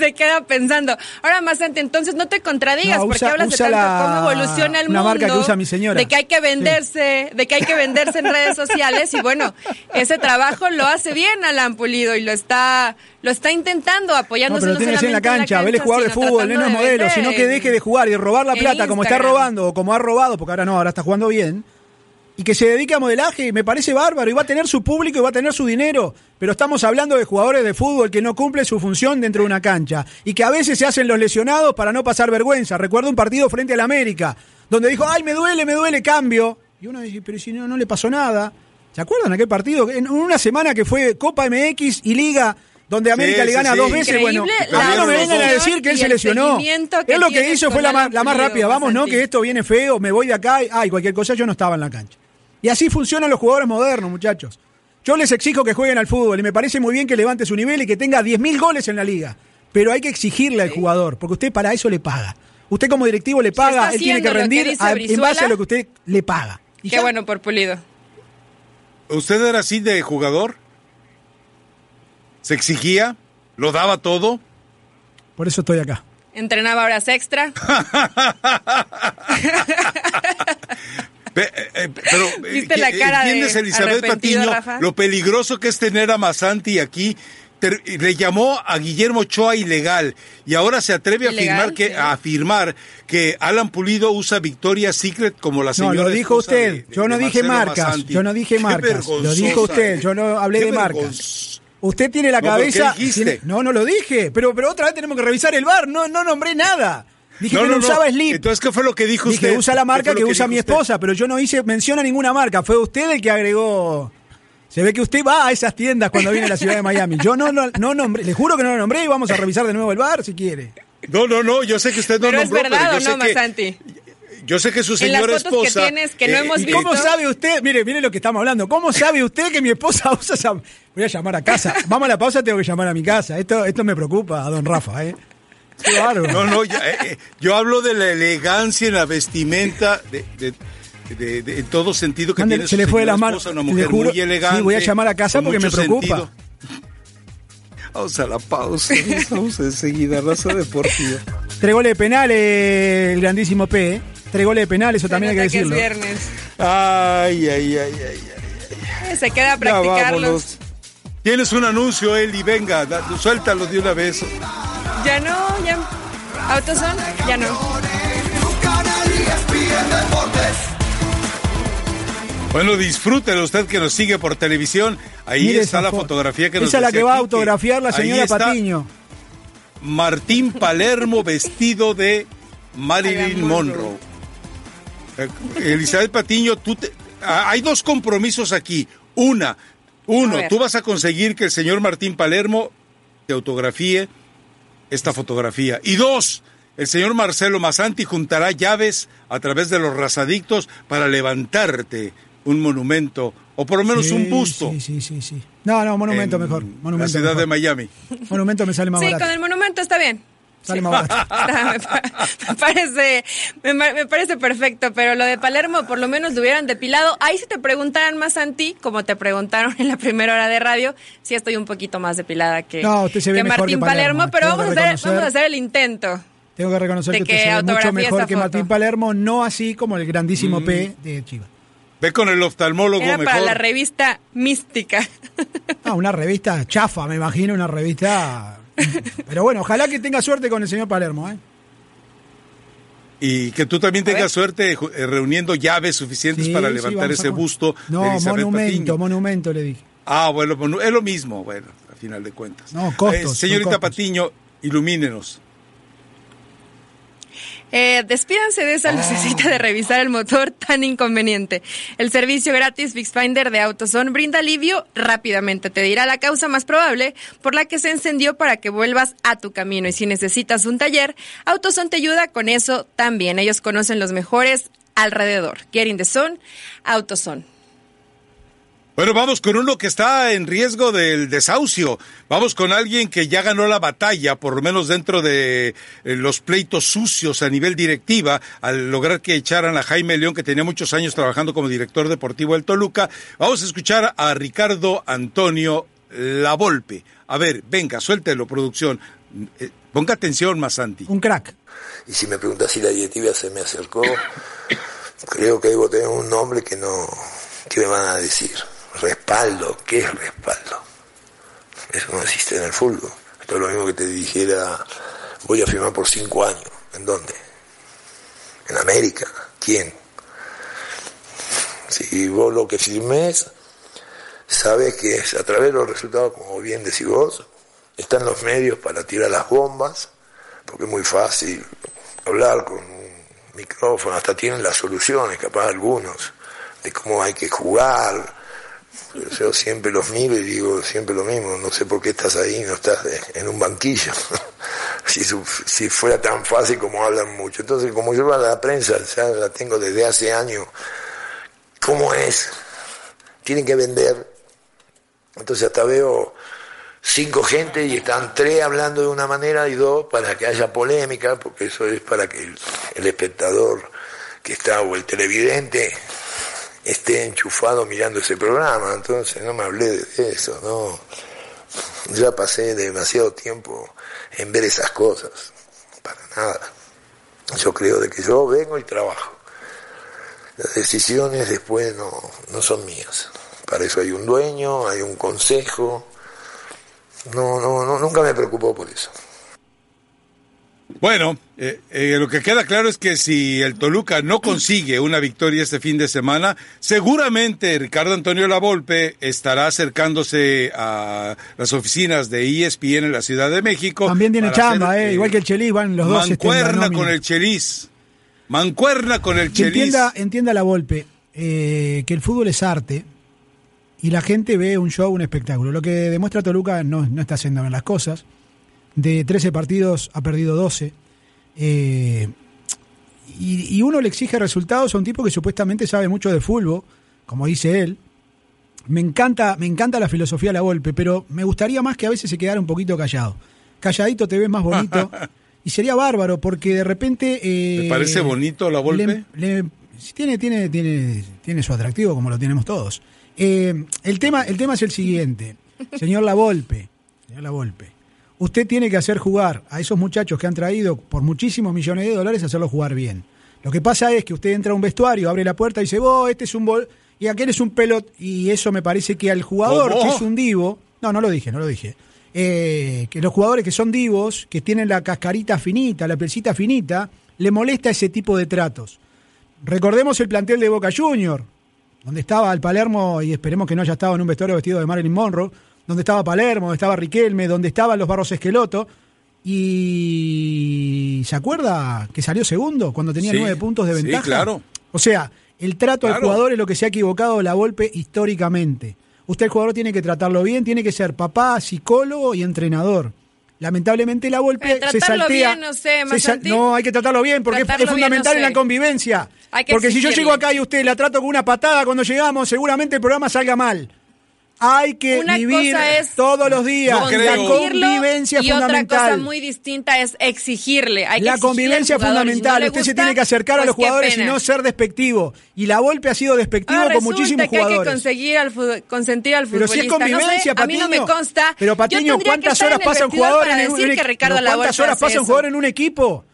se queda pensando. Ahora, más entonces no te contradigas No, porque usa- hablas de tanto la- cómo evoluciona el una mundo. marca que usa mi señora. De que hay que venderse, de que hay que venderse en redes sociales y bueno, ese trabajo lo hace bien Alan Pulido y lo está lo está intentando No, apoyándose pero tiene que ser en la cancha, vele jugar de fútbol, no es modelo, sino que deje de jugar y de robar la plata como está Instagram. robando o como ha robado, porque ahora no, ahora está jugando bien. Y que se dedique a modelaje, me parece bárbaro, y va a tener su público y va a tener su dinero. Pero estamos hablando de jugadores de fútbol que no cumplen su función dentro de una cancha. Y que a veces se hacen los lesionados para no pasar vergüenza. Recuerdo un partido frente al América, donde dijo, ay, me duele, me duele, cambio. Y uno dice, pero si no, no le pasó nada. ¿Se acuerdan aquel partido? En una semana que fue Copa MX y Liga, donde América Sí, le gana sí. dos veces, bueno, Increíble a mí no me vengan a decir que él se lesionó. Él lo que hizo fue la, la más rápida. Vamos, no, que esto viene feo, me voy de acá. Ay, cualquier cosa, yo no estaba en la cancha. Y así funcionan los jugadores modernos, muchachos. Yo les exijo que jueguen al fútbol y me parece muy bien que levante su nivel y que tenga 10.000 goles en la liga. Pero hay que exigirle al jugador, porque usted para eso le paga. Usted como directivo le paga, él tiene que rendir en base a lo que usted le paga. Y Qué ya. bueno por Pulido. ¿Usted era así de jugador? ¿Se exigía? ¿Lo daba todo? Por eso estoy acá. Entrenaba horas extra. Eh, eh, pero, eh, ¿Viste la ¿qué- cara de ¿Entiendes, Elizabeth Patiño, Rafa? lo peligroso que es tener a Masanti aquí? Le llamó a Guillermo Ochoa ilegal y ahora se atreve a Ilegal, afirmar que sí. a afirmar que Alan Pulido usa Victoria's Secret como la No, señora lo dijo usted. de- de- yo no dije marcas. Masanti. Yo no dije Qué marcas. Lo dijo usted. Yo no hablé Qué de marcas. Usted tiene la No, pero ¿qué cabeza. tiene- No, no lo dije. Pero, pero otra vez tenemos que revisar el bar. No, no nombré nada. Dije No, que no, no, no. usaba slip. Entonces, ¿qué fue lo que dijo Dije, usted? usa la ¿Qué marca que, usa mi usted? esposa, pero yo no hice mención a ninguna marca. Fue usted el que agregó. Se ve que usted va a esas tiendas cuando viene a la ciudad de Miami. Yo no, no, no nombré, le juro que no lo nombré y vamos a revisar de nuevo el bar si quiere. No, no, no, yo sé que usted no Pero es nombró, verdad pero o yo sé no, que- Masanti. Yo sé que su En las señora fotos que esposa... eh, tienes, que no hemos ¿Y visto. cómo sabe usted? Mire, mire lo que estamos hablando. ¿Cómo sabe usted que mi esposa usa esa.? Voy a llamar a casa. Vamos a la pausa, tengo que llamar a mi casa. Esto, esto me preocupa a don Rafa, ¿eh? Bárbaro. No, no, eh, eh, yo hablo de la elegancia en la vestimenta, de, de, de- de- en todo sentido que tiene se le fue de las manos. una mujer juro- muy elegante. sí, voy a llamar a casa porque me preocupa. sentido. Vamos a la pausa, vamos enseguida, raza deportiva. Tres goles de penal, eh, el grandísimo P. ¿eh? Tres goles de penal, eso también hay que decirlo. es viernes. Ay, ay, ay, ay, ay. Eh, Se queda a practicarlos. Tienes un anuncio, Eli, venga, da- suéltalo de una vez. Ya no, ya. Autoson, ya no. Bueno, disfrútelo usted que nos sigue por televisión. Ahí Mire está esa la foto. fotografía que nos Esa es la que va a autografiar la Ahí señora está Patiño. Martín Palermo vestido de Marilyn Monroe. Eh, Elizabeth Patiño, tú te- ah, hay dos compromisos aquí. Una, uno, tú vas a conseguir que el señor Martín Palermo te autografíe esta fotografía. Y dos, el señor Marcelo Masanti juntará llaves a través de los razadictos para levantarte un monumento o por lo menos Sí, un busto Sí, sí, sí, sí. No, no, monumento en mejor. la Monumento ciudad mejor. de Miami. Monumento me sale más Sí, barato. con el monumento está bien. Sale más me, pa- me parece me, parece perfecto, pero lo de Palermo por lo menos lo hubieran depilado. Ahí si te preguntaran más a ti, como te preguntaron en la primera hora de radio, sí estoy un poquito más depilada que, No, usted se ve que mejor Martín que Palermo, Palermo, pero vamos a, hacer, vamos a hacer el intento. Tengo que reconocer que usted que se ve mucho mejor que Martín. Palermo, no así como el grandísimo P de Chivas. Ve con el oftalmólogo Era mejor. para la revista Mística. Ah, una revista chafa, me imagino, una revista. Pero bueno, ojalá que tenga suerte con el señor Palermo, ¿eh? Y que tú también tengas suerte ju- eh, reuniendo llaves suficientes Sí, para levantar ese con- busto de No, Elizabeth monumento, Patiño. monumento, le dije. Ah, bueno, monu- es lo mismo, bueno, a final de cuentas. No, costos, Eh, señorita costos. Patiño, ilumínenos. Eh, despídanse de Ah. esa lucecita de revisar el motor tan inconveniente. El servicio gratis FixFinder de AutoZone brinda alivio rápidamente. Te dirá la causa más probable por la que se encendió para que vuelvas a tu camino. Y si necesitas un taller, AutoZone te ayuda con eso también. Ellos conocen los mejores alrededor. Get in the zone, AutoZone. Bueno, vamos con uno que está en riesgo del desahucio. Vamos con alguien que ya ganó la batalla, por lo menos dentro de eh, los pleitos sucios a nivel directiva, al lograr que echaran a Jaime León, que tenía muchos años trabajando como director deportivo del Toluca. Vamos a escuchar a Ricardo Antonio Lavolpe. A ver, venga, suéltelo, producción. Eh, ponga atención, Masanti. Un crack. Y si me preguntas si la directiva se me acercó, creo que debo tener un nombre que no, ¿qué me van a decir? Respaldo, ¿qué es respaldo? Eso no existe en el fútbol. Esto es lo mismo que te dijera, voy a firmar por cinco años. ¿En dónde? En América. ¿Quién? Si vos lo que firmes, sabes que es a través de los resultados, como bien decís vos, están los medios para tirar las bombas, porque es muy fácil hablar con un micrófono, hasta tienen las soluciones, capaz algunos, de cómo hay que jugar. Yo siempre los miro y digo siempre lo mismo, no sé por qué estás ahí, no estás en un banquillo. si, si fuera tan fácil como hablan mucho. Entonces, como yo a la prensa, ya la tengo desde hace años, ¿cómo es? Tienen que vender. Entonces hasta veo cinco gente y están tres hablando de una manera y dos para que haya polémica, porque eso es para que el espectador que está o el televidente esté enchufado mirando ese programa. Entonces no me hablé de eso, no. Ya pasé demasiado tiempo en ver esas cosas, para nada. Yo creo de que yo vengo y trabajo. Las decisiones después no, no son mías. Para eso hay un dueño, hay un consejo. No, no, no, nunca me preocupó por eso. Bueno, eh, eh, lo que queda claro es que si el Toluca no consigue una victoria este fin de semana, seguramente Ricardo Antonio Lavolpe estará acercándose a las oficinas de ESPN en la Ciudad de México. También tiene chamba, hacer, eh, igual que el Chelis, van los dos. este, Mancuerna con el Chelis. Mancuerna con el Que Chelis. entienda, entienda la golpe que el fútbol es arte y la gente ve un show, un espectáculo. Lo que demuestra Toluca no, no está haciendo bien las cosas. De 13 partidos ha perdido 12. Eh, y, y uno le exige resultados a un tipo que supuestamente sabe mucho de fútbol, como dice él. Me encanta, me encanta la filosofía de la golpe, pero me gustaría más que a veces se quedara un poquito callado. Calladito te ves más bonito. y sería bárbaro, porque de repente. eh, ¿Te parece bonito la Volpe? le- le- sí, tiene, tiene, tiene, tiene su atractivo, como lo tenemos todos. Eh, el, tema, el tema es el siguiente. Señor La Volpe, señor La Volpe, usted tiene que hacer jugar a esos muchachos que han traído por muchísimos millones de dólares, hacerlos jugar bien. Lo que pasa es que usted entra a un vestuario, abre la puerta y dice, vos, este es un bol y aquel es un pelot, y eso me parece que al jugador ¿Cómo? que es un divo, no, no lo dije, no lo dije. Eh, que los jugadores que son divos, que tienen la cascarita finita, la pielcita finita, le molesta ese tipo de tratos. Recordemos el plantel de Boca Junior, donde estaba el Palermo, y esperemos que no haya estado en un vestuario vestido de Marilyn Monroe, donde estaba Palermo, donde estaba Riquelme, donde estaban los Barros Esqueloto. Y ¿se acuerda que salió segundo cuando tenía Sí, nueve puntos de sí, ventaja? claro. O sea, el trato al jugador es lo que se ha equivocado la golpe históricamente. Usted el jugador tiene que tratarlo bien, tiene que ser papá, psicólogo y entrenador. Lamentablemente la Volpe Pero se tratarlo saltea. bien, no sé, se no, hay que tratarlo bien porque es- Tratarlo es bien, fundamental en la convivencia. Hay que Porque si yo llego acá y usted la trato con una patada cuando llegamos, seguramente el programa salga mal. Hay que Una vivir cosa es todos los días. No la convivencia y otra cosa muy distinta es exigirle. Hay La convivencia es jugador, y si no fundamental. Usted se tiene que acercar a pues los jugadores y no ser despectivo. Y la Volpe ha sido despectivo con muchísimos que hay que jugadores. conseguir al consentir al Pero futbolista. si es convivencia, no sé, a mí no me Patiño. consta. Pero Patiño, ¿cuántas horas pasa un jugador en un decir un que equi- Ricardo pero ¿Cuántas Lavolpe horas pasa un jugador en un equipo?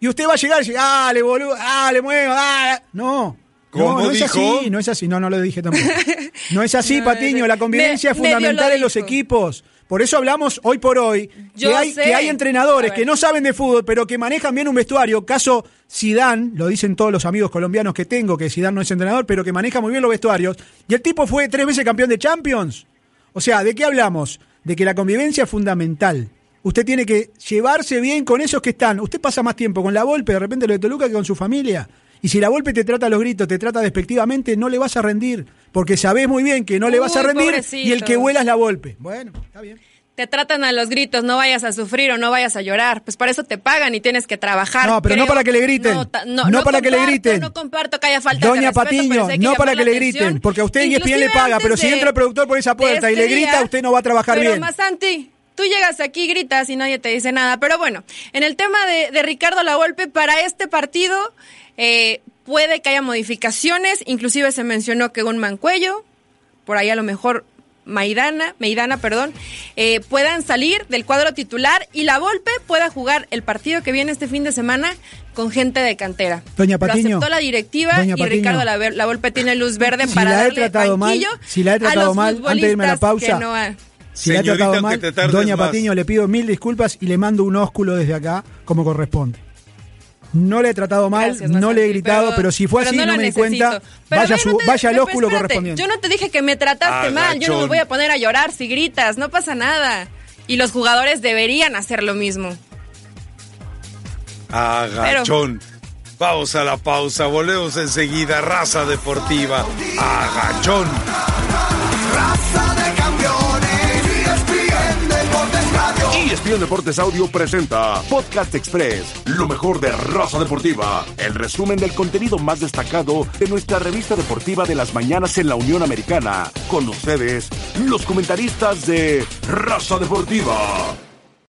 Y usted va a llegar y dice, ah, le boludo, ah, le muevo, ah. No. ¿Cómo no, no es así, no es así, no, no lo dije tampoco. No es así, No, Patiño, la convivencia me- es fundamental lo en los equipos. Por eso hablamos hoy por hoy Yo que hay, sé. que hay entrenadores que no saben de fútbol, pero que manejan bien un vestuario. Caso Sidán, lo dicen todos los amigos colombianos que tengo, que Sidán no es entrenador, pero que maneja muy bien los vestuarios. Y el tipo fue tres veces campeón de Champions. O sea, ¿de qué hablamos? De que la convivencia es fundamental. Usted tiene que llevarse bien con esos que están. Usted pasa más tiempo con la Volpe, de repente lo de Toluca, que con su familia. Y si la Volpe te trata a los gritos, te trata despectivamente, no le vas a rendir. Porque sabés muy bien que no le vas a rendir y el que vuela es la Volpe. Bueno, está bien. Te tratan a los gritos, no vayas a sufrir o no vayas a llorar. Pues para eso te pagan y tienes que trabajar. No, pero no para que le griten. No, No para que le griten. No comparto que haya falta Doña de respeto, Patiño, no para que le atención. griten, porque a usted ESPN le Inclusive paga, pero si entra el productor por esa puerta y este le grita, día, usted no va a trabajar pero bien. Masanti, tú llegas aquí, gritas y nadie te dice nada. Pero bueno, en el tema de, de Ricardo Lavolpe, para este partido eh, puede que haya modificaciones. Inclusive se mencionó que un Mancuello, por ahí a lo mejor Maidana, Meidana, perdón, eh, puedan salir del cuadro titular y la Volpe pueda jugar el partido que viene este fin de semana con gente de cantera. Doña Lo Patiño, aceptó la directiva Doña y Patiño, Ricardo la, la Volpe tiene luz verde Si para la he darle tratado mal, si la he tratado mal, antes de irme a la futbolistas pausa, que no ha- Si la he tratado mal, Doña más. Patiño, le pido mil disculpas y le mando un ósculo desde acá, como corresponde. No le he tratado mal, Gracias, no le he gritado, pero, si fue pero así, no, me di cuenta, Pero vaya, su- no te- vaya al pero ósculo espérate, correspondiente. Yo no te dije que me trataste mal, yo no me voy a poner a llorar si gritas, no pasa nada. Y los jugadores deberían hacer lo mismo. Agachón. Vamos a la pausa, volvemos enseguida. Raza deportiva. Agachón. Raza de ESPN Deportes Audio presenta Podcast Express, lo mejor de Raza Deportiva, el resumen del contenido más destacado de nuestra revista deportiva de las mañanas en la Unión Americana. Con ustedes, los comentaristas de Raza Deportiva.